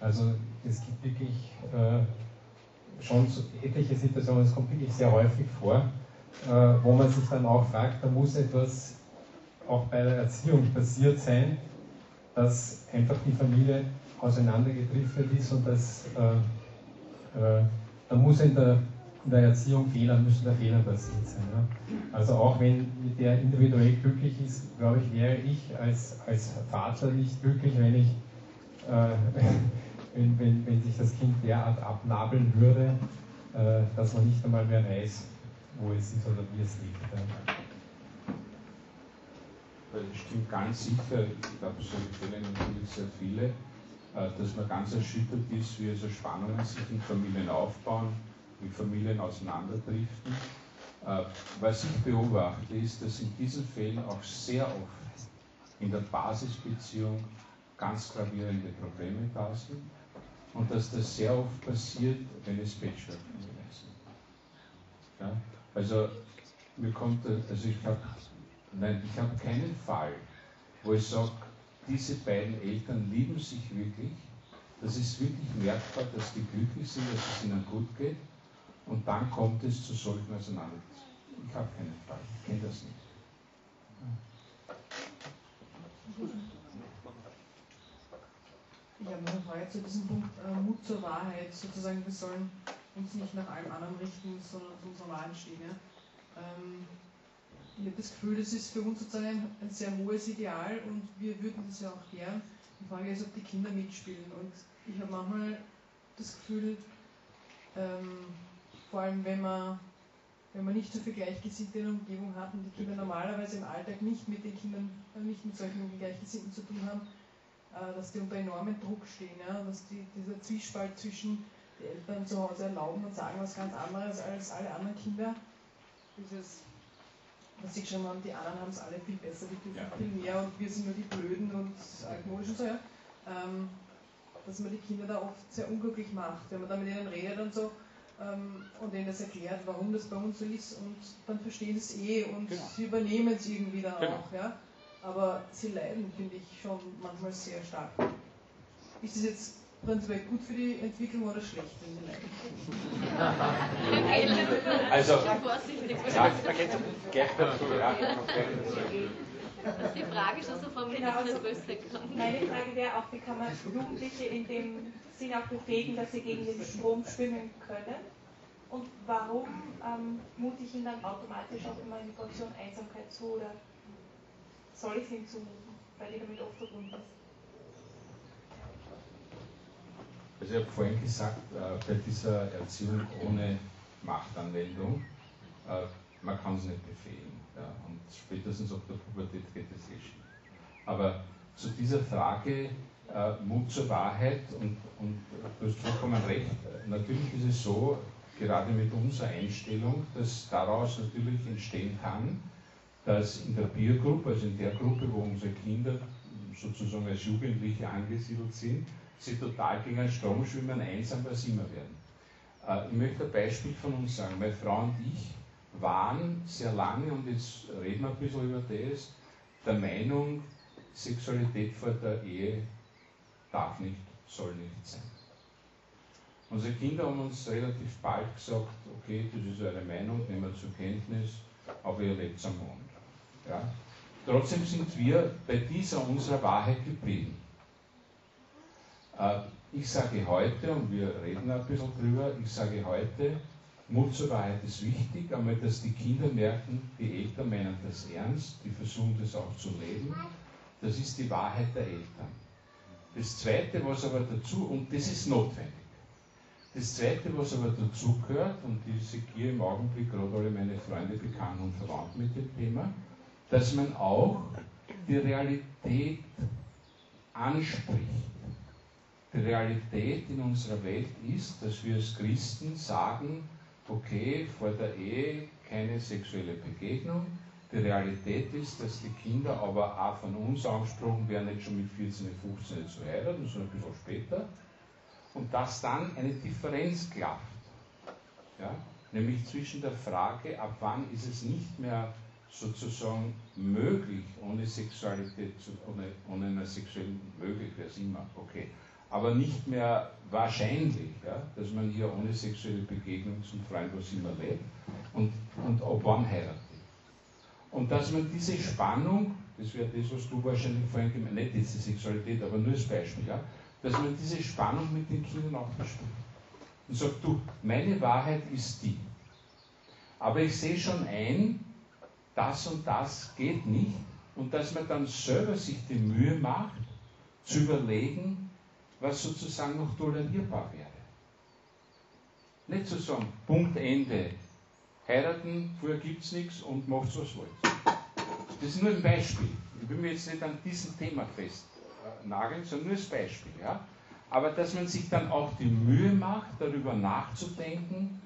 also es gibt wirklich äh, schon etliche Situationen, es kommt wirklich sehr häufig vor, äh, wo man sich dann auch fragt, da muss etwas auch bei der Erziehung passiert sein, dass einfach die Familie auseinandergedriftet ist und dass äh, äh, da muss in der, in der Erziehung Fehler, müssen da Fehler passiert sein. Ja? Also auch wenn der individuell glücklich ist, glaube ich, wäre ich als, als Vater nicht glücklich, wenn ich äh, wenn, wenn, wenn sich das Kind derart abnabeln würde, äh, dass man nicht einmal mehr weiß, wo es ist oder wie es liegt. Das stimmt ganz sicher, ich glaube, solche Fälle natürlich sehr viele, äh, dass man ganz erschüttert ist, wie also Spannungen sich in Familien aufbauen, wie Familien auseinanderdriften. Äh, was ich beobachte, ist, dass in diesen Fällen auch sehr oft in der Basisbeziehung ganz gravierende Probleme da sind und dass das sehr oft passiert, wenn es Patchwork-Familien sind. Ja? Also mir kommt, also ich habe, nein, ich habe keinen Fall, wo ich sage, diese beiden Eltern lieben sich wirklich, das ist wirklich merkbar, dass die glücklich sind, dass es ihnen gut geht und dann kommt es zu solchen Auseinandersetzungen. Ich habe keinen Fall, ich kenne das nicht. Ich habe noch eine Frage zu diesem Punkt äh, Mut zur Wahrheit. Sozusagen, wir sollen uns nicht nach allem anderen richten, sondern zu unserer Wahrheit stehen. Ja? Ähm, ich habe das Gefühl, das ist für uns sozusagen ein, sehr hohes Ideal und wir würden das ja auch gern. Die Frage ist, ob die Kinder mitspielen. Und ich habe manchmal das Gefühl, ähm, vor allem wenn man, wenn man nicht so viel Gleichgesinnte in der Umgebung hat und die Kinder normalerweise im Alltag nicht mit den Kindern, äh, nicht mit solchen Gleichgesinnten zu tun haben, dass die unter enormen Druck stehen, ja? dass die, dieser Zwiespalt zwischen die Eltern zu Hause erlauben und sagen was ganz anderes als alle anderen Kinder. Dieses, was sie schon haben, die anderen haben es alle viel besser, die dürfen ja. viel mehr und wir sind nur die Blöden und altmodisch und so, ja. Ähm, dass man die Kinder da oft sehr unglücklich macht, wenn man da mit ihnen redet und so ähm, und ihnen das erklärt, warum das bei uns so ist und dann verstehen sie es eh und genau. sie übernehmen es irgendwie dann genau. auch. Ja? Aber sie leiden, finde ich, schon manchmal sehr stark. Ist das jetzt prinzipiell gut für die Entwicklung oder schlecht, wenn sie leiden? also, da geht es gleich dazu, ja. Die Frage ist also von genau, also Meine Frage wäre auch, wie kann man Jugendliche in dem Sinn auch befähigen, dass sie gegen den Strom schwimmen können? Und warum ähm, mute ich ihnen dann automatisch auch immer eine Portion Einsamkeit zu oder ihnen zumuten, weil die damit oft verbunden ist? Also ich habe vorhin gesagt, äh, bei dieser Erziehung ohne Machtanwendung, äh, man kann es nicht befehlen. Ja, und spätestens ab der Pubertät geht es eh schief. Aber zu dieser Frage äh, Mut zur Wahrheit und, und du hast vollkommen recht, natürlich ist es so, gerade mit unserer Einstellung, dass daraus natürlich entstehen kann, dass in der Peer Group, also in der Gruppe, wo unsere Kinder sozusagen als Jugendliche angesiedelt sind, sie total gegen einen Strom schwimmen, einsam als immer werden. Äh, ich möchte ein Beispiel von uns sagen. Meine Frau und ich waren sehr lange, und jetzt reden wir ein bisschen über das, der Meinung, Sexualität vor der Ehe darf nicht, soll nicht sein. Unsere Kinder haben uns relativ bald gesagt, okay, das ist eure Meinung, nehmen wir zur Kenntnis, aber ihr lebt am Mond. Ja? Trotzdem sind wir bei dieser unserer Wahrheit geblieben. Äh, ich sage heute, und wir reden ein bisschen drüber, ich sage heute, Mut zur Wahrheit ist wichtig, einmal, dass die Kinder merken, die Eltern meinen das ernst, die versuchen das auch zu leben. Das ist die Wahrheit der Eltern. Das Zweite, was aber dazu, und das ist notwendig, das Zweite, was aber dazu gehört, und ich sehe im Augenblick gerade alle meine Freunde, Bekannte und Verwandte mit dem Thema, dass man auch die Realität anspricht. Die Realität in unserer Welt ist, dass wir als Christen sagen, okay, vor der Ehe keine sexuelle Begegnung. Die Realität ist, dass die Kinder aber auch von uns angesprochen werden, nicht schon mit 14, 15 zu heiraten, sondern ein bisschen später. Und dass dann eine Differenz klafft. Ja? Nämlich zwischen der Frage, ab wann ist es nicht mehr sozusagen möglich, ohne Sexualität, ohne, ohne eine sexuelle, möglich wäre es immer, okay, aber nicht mehr wahrscheinlich, ja, dass man hier ohne sexuelle Begegnung zum Freund was immer lebt und, und ab wann heiratet. Und dass man diese Spannung, das wäre das, was du wahrscheinlich vorhin gemeint nicht diese Sexualität, aber nur als Beispiel, ja, dass man diese Spannung mit den Kindern auch bespricht. Und sagt, du, meine Wahrheit ist die. Aber ich sehe schon ein, das und das geht nicht. Und dass man dann selber sich die Mühe macht, zu überlegen, was sozusagen noch tolerierbar wäre. Nicht zu sagen, Punkt Ende. Heiraten, vorher gibt es nichts und macht was wollt. Das ist nur ein Beispiel. Ich will mich jetzt nicht an diesem Thema festnageln, sondern nur als Beispiel. Ja? Aber dass man sich dann auch die Mühe macht, darüber nachzudenken,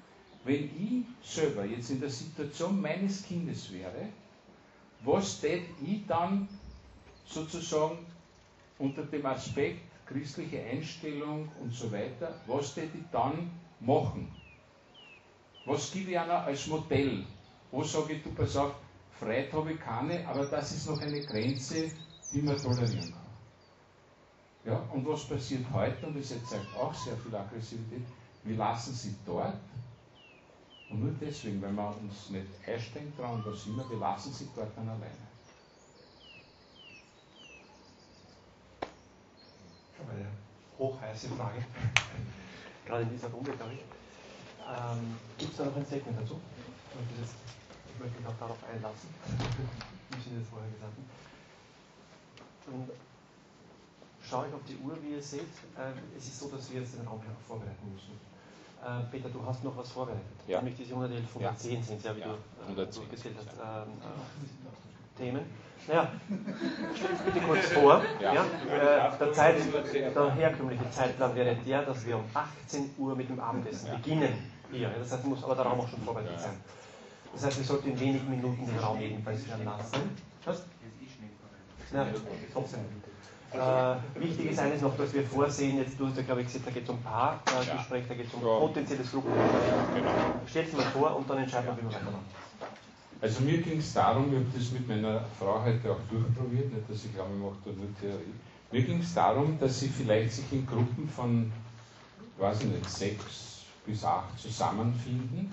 wenn ich selber jetzt in der Situation meines Kindes wäre, was tät ich dann sozusagen unter dem Aspekt christliche Einstellung und so weiter, was täte ich dann machen? Was gebe ich einer als Modell? Wo sage ich, du pass auf, Freiheit habe ich keine, aber das ist noch eine Grenze, die man tolerieren kann. Ja, und was passiert heute, und das zeigt auch sehr viel Aggressivität, wir lassen sie dort, und nur deswegen, weil wir uns nicht einstellen trauen, was immer, wir lassen sie dort dann alleine. schon eine hochheiße Frage, gerade in dieser Runde, glaube ich. Ähm, Gibt es da noch ein Statement dazu? Ich möchte mich auch darauf einlassen, wie Sie das vorher gesagt haben. Dann schaue ich auf die Uhr, wie ihr seht. Äh, es ist so, dass wir jetzt den Raum vorbereiten müssen. Äh, Peter, du hast noch was vorbereitet. Ja. Nämlich diese 111 von ja. 10 sind ja, wie ja. du, äh, gezählt hast. Ähm, äh, Themen. Naja, stell dich bitte kurz vor. Ja. ja äh, der, Zeit, der herkömmliche Zeitplan wäre der, dass wir um 18 Uhr mit dem Abendessen beginnen. Hier. Das heißt, muss aber der Raum auch schon vorbereitet sein. Das heißt, wir sollten in wenigen Minuten den Raum jedenfalls verlassen. Was? Ja, trotzdem. Äh, wichtig ist eines noch, dass wir vorsehen, jetzt du hast ja glaube ich gesagt, da geht es um Paargespräch, äh, da geht es um ja. potenzielles Flugproblem. Genau. Stellt es mal vor und dann entscheiden wir, wie wir weitermachen. Also mir ging es darum, ich habe das mit meiner Frau heute auch durchprobiert, nicht dass ich glaube, ich mache da nur Theorie. Mir ging es darum, dass sie vielleicht sich in Gruppen von, weiß ich nicht, sechs bis acht zusammenfinden,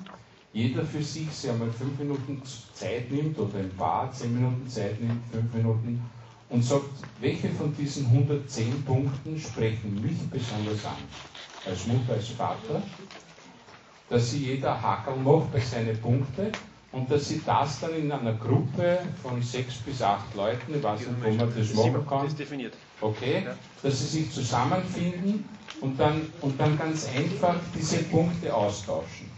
jeder für sich sich einmal fünf Minuten Zeit nimmt oder ein Paar zehn Minuten Zeit nimmt, fünf Minuten und sagt, welche von diesen 110 Punkten sprechen mich besonders an, als Mutter, als Vater, dass sie jeder Hackel macht bei seinen Punkten und dass sie das dann in einer Gruppe von sechs bis acht Leuten, ich weiß nicht, wo man das machen kann, das definiert. okay, dass sie sich zusammenfinden und dann, und dann ganz einfach diese Punkte austauschen.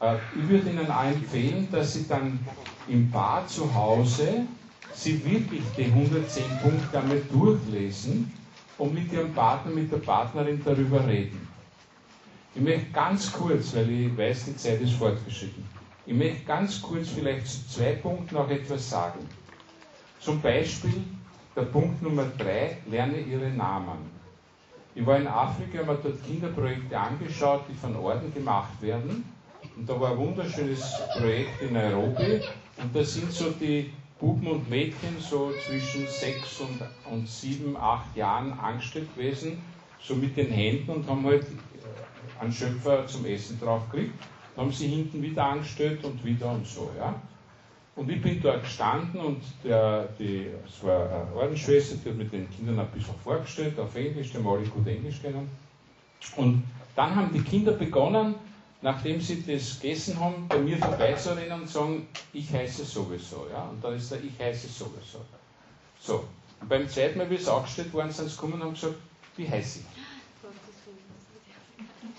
Äh, ich würde Ihnen auch empfehlen, dass Sie dann im Bar zu Hause Sie wirklich die 110 Punkte einmal durchlesen und mit Ihrem Partner, mit der Partnerin darüber reden. Ich möchte ganz kurz, weil ich weiß, die Zeit ist fortgeschritten, ich möchte ganz kurz vielleicht zu zwei Punkten auch etwas sagen. Zum Beispiel der Punkt Nummer drei, lerne Ihre Namen. Ich war in Afrika, habe mir dort Kinderprojekte angeschaut, die von Orden gemacht werden. Und da war ein wunderschönes Projekt in Nairobi. Und da sind so die Buben und Mädchen so zwischen sechs und, und sieben, acht Jahren angestellt gewesen, so mit den Händen und haben halt einen Schöpfer zum Essen drauf gekriegt haben sie hinten wieder angestellt und wieder und so. Ja. Und ich bin dort gestanden und der, die, es war eine Ordensschwester, die hat mit den Kindern ein bisschen vorgestellt, auf Englisch, die haben alle gut Englisch kennen. Und dann haben die Kinder begonnen, nachdem sie das gegessen haben, bei mir vorbeizurennen und sagen, ich heiße sowieso. Ja? Und dann ist da, ich heiße sowieso. So, und beim zweiten Mal, wie es aufgestellt worden sind sie gekommen und haben gesagt, wie heiße ich?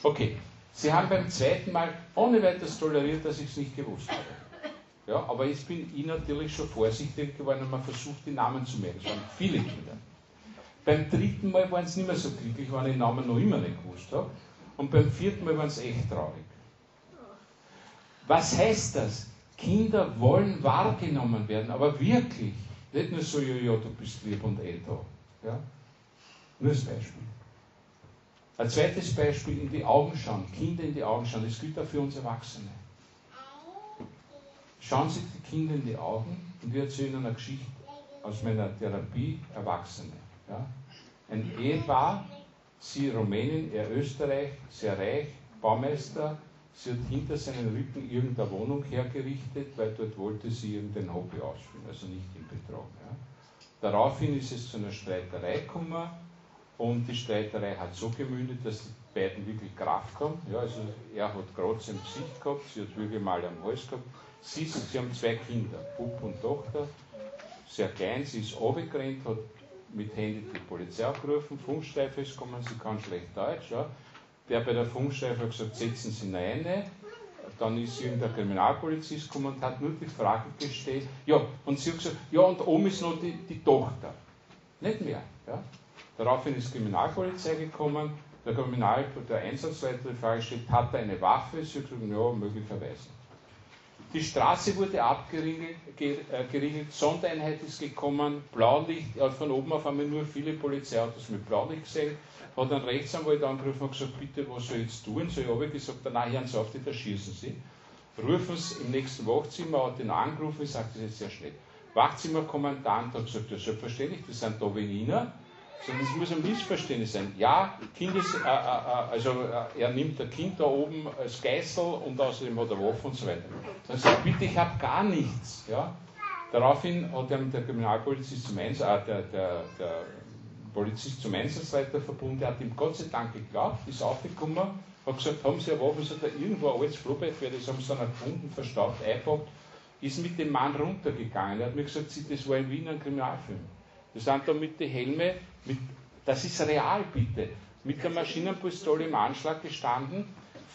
Okay, Sie haben beim zweiten Mal ohne weiteres toleriert, dass ich es nicht gewusst habe. Ja, aber jetzt bin ich natürlich schon vorsichtig geworden und man versucht, die Namen zu merken. Es waren viele Kinder. Beim dritten Mal waren sie nicht mehr so glücklich, weil ich den Namen noch immer nicht gewusst habe. Und beim vierten Mal waren sie echt traurig. Was heißt das? Kinder wollen wahrgenommen werden, aber wirklich. Nicht nur so, ja, ja, du bist lieb und eh da. Ja? Nur als Beispiel. Ein zweites Beispiel, in die Augen schauen, Kinder in die Augen schauen, das gilt auch für uns Erwachsene. Schauen Sie die Kinder in die Augen und wir erzählen eine Geschichte aus meiner Therapie Erwachsene. Ja? Ein Ehepaar, sie Rumänien, er Österreich, sehr reich, Baumeister, sie hat hinter seinen Rücken irgendeine Wohnung hergerichtet, weil dort wollte sie irgendein Hobby ausführen, also nicht im Betrag. Ja? Daraufhin ist es zu einer Streiterei gekommen und die Streiterei hat so gemündet, dass die beiden wirklich Kraft haben. Ja, also er hat Kratz im Gesicht gehabt, sie hat wirklich mal am Hals gehabt. Sie, sie haben zwei Kinder, Bub und Tochter, sehr klein, sie ist runtergerannt, hat mit Handy die Polizei aufgerufen, Funkstreife ist gekommen, sie kann schlecht Deutsch. Ja. Der bei der Funkstreife hat gesagt, setzen Sie ihn rein. Dann ist irgendein Kriminalpolizist gekommen und hat nur die Frage gestellt, ja, und sie hat gesagt, ja, und oben ist noch die, die Tochter. Nicht mehr. Ja. Daraufhin ist die Kriminalpolizei gekommen. Der Kriminal, der Einsatzleiter die Frage stellt, hat er eine Waffe? Sie hat gesagt, ja, möglicherweise. Die Straße wurde abgeriegelt, äh, Sondereinheit ist gekommen, Blaulicht, er hat von oben auf einmal nur viele Polizeiautos mit Blaulicht gesehen, hat einen Rechtsanwalt angerufen und gesagt, bitte, was soll ich jetzt tun? So, ich habe gesagt, danach hören Sie auf, da schießen Sie. Rufen Sie im nächsten Wachzimmer, hat ihn angerufen, ich sage das jetzt sehr schnell. Wachzimmerkommandant hat gesagt, ja, selbstverständlich, das sind da Wiener, sondern es muss ein Missverständnis sein. Ja, Kindes, äh, äh, äh, also äh, er nimmt der Kind da oben als Geißel und außerdem hat er Waffen und so weiter. Dann sagt bitte, ich habe gar nichts. Ja? Daraufhin hat er der Kriminalpolizist zum Einsatz, äh, der, der, der Polizist zum Einsatzleiter verbunden, der hat ihm Gott sei Dank geglaubt, ist aufgekommen, hat gesagt, haben Sie eine Waffe, sagt er, irgendwo ein altes Flohbett, das haben Sie dann gefunden, verstaubt, eingepackt, ist mit dem Mann runtergegangen. Er hat mir gesagt, das war in Wien ein Kriminalfilm. Die sind da mit den Helme, mit, das ist real bitte, mit der Maschinenpistole im Anschlag gestanden,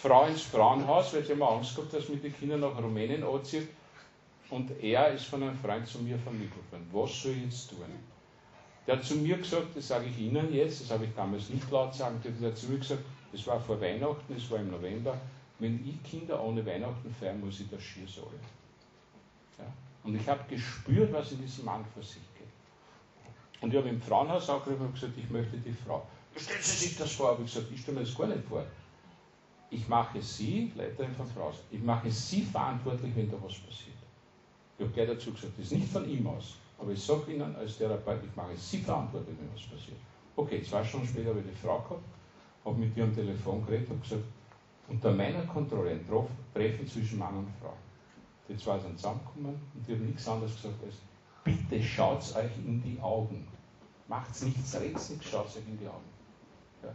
Frau ins Frauenhaus, weil sie haben Angst gehabt, dass mit den Kindern nach Rumänien anzieht. Und er ist von einem Freund zu mir vermittelt worden. Was soll ich jetzt tun? Der hat zu mir gesagt, das sage ich Ihnen jetzt, das habe ich damals nicht laut sagen dürfen, der hat zu mir gesagt, das war vor Weihnachten, das war im November, wenn ich Kinder ohne Weihnachten feiern, muss ich das schier sagen. Ja? Und ich habe gespürt, was in diesem Mann vor sich. Und ich habe im Frauenhaus angerufen und gesagt, ich möchte die Frau. Stellen Sie sich das vor, habe ich gesagt, ich stelle mir das gar nicht vor. Ich mache Sie, Leiterin von Frau, ich mache Sie verantwortlich, wenn da was passiert. Ich habe gleich dazu gesagt, das ist nicht von ihm aus, aber ich sage Ihnen als Therapeut, ich mache Sie verantwortlich, wenn was passiert. Okay, zwei Stunden später habe ich die Frau gehabt, habe mit ihr am Telefon geredet und gesagt, unter meiner Kontrolle ein Treffen zwischen Mann und Frau. Die zwei sind zusammengekommen und die haben nichts anderes gesagt als, bitte schaut euch in die Augen. Macht nichts, redet nichts, schaut euch in die Augen. Ja.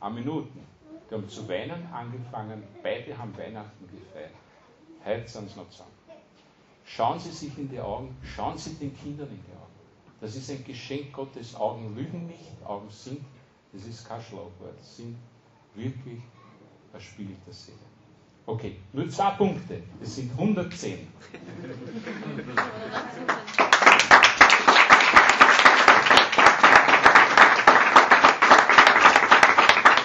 Eine Minuten. Die haben zu weinen angefangen, beide haben Weihnachten gefeiert. Heute sind sie noch zusammen. Schauen Sie sich in die Augen, schauen Sie den Kindern in die Augen. Das ist ein Geschenk Gottes. Augen lügen nicht, Augen sind, das ist kein Schlagwort, sind wirklich ein Spiel der Seele. Okay, nur zwei Punkte. Das sind 110.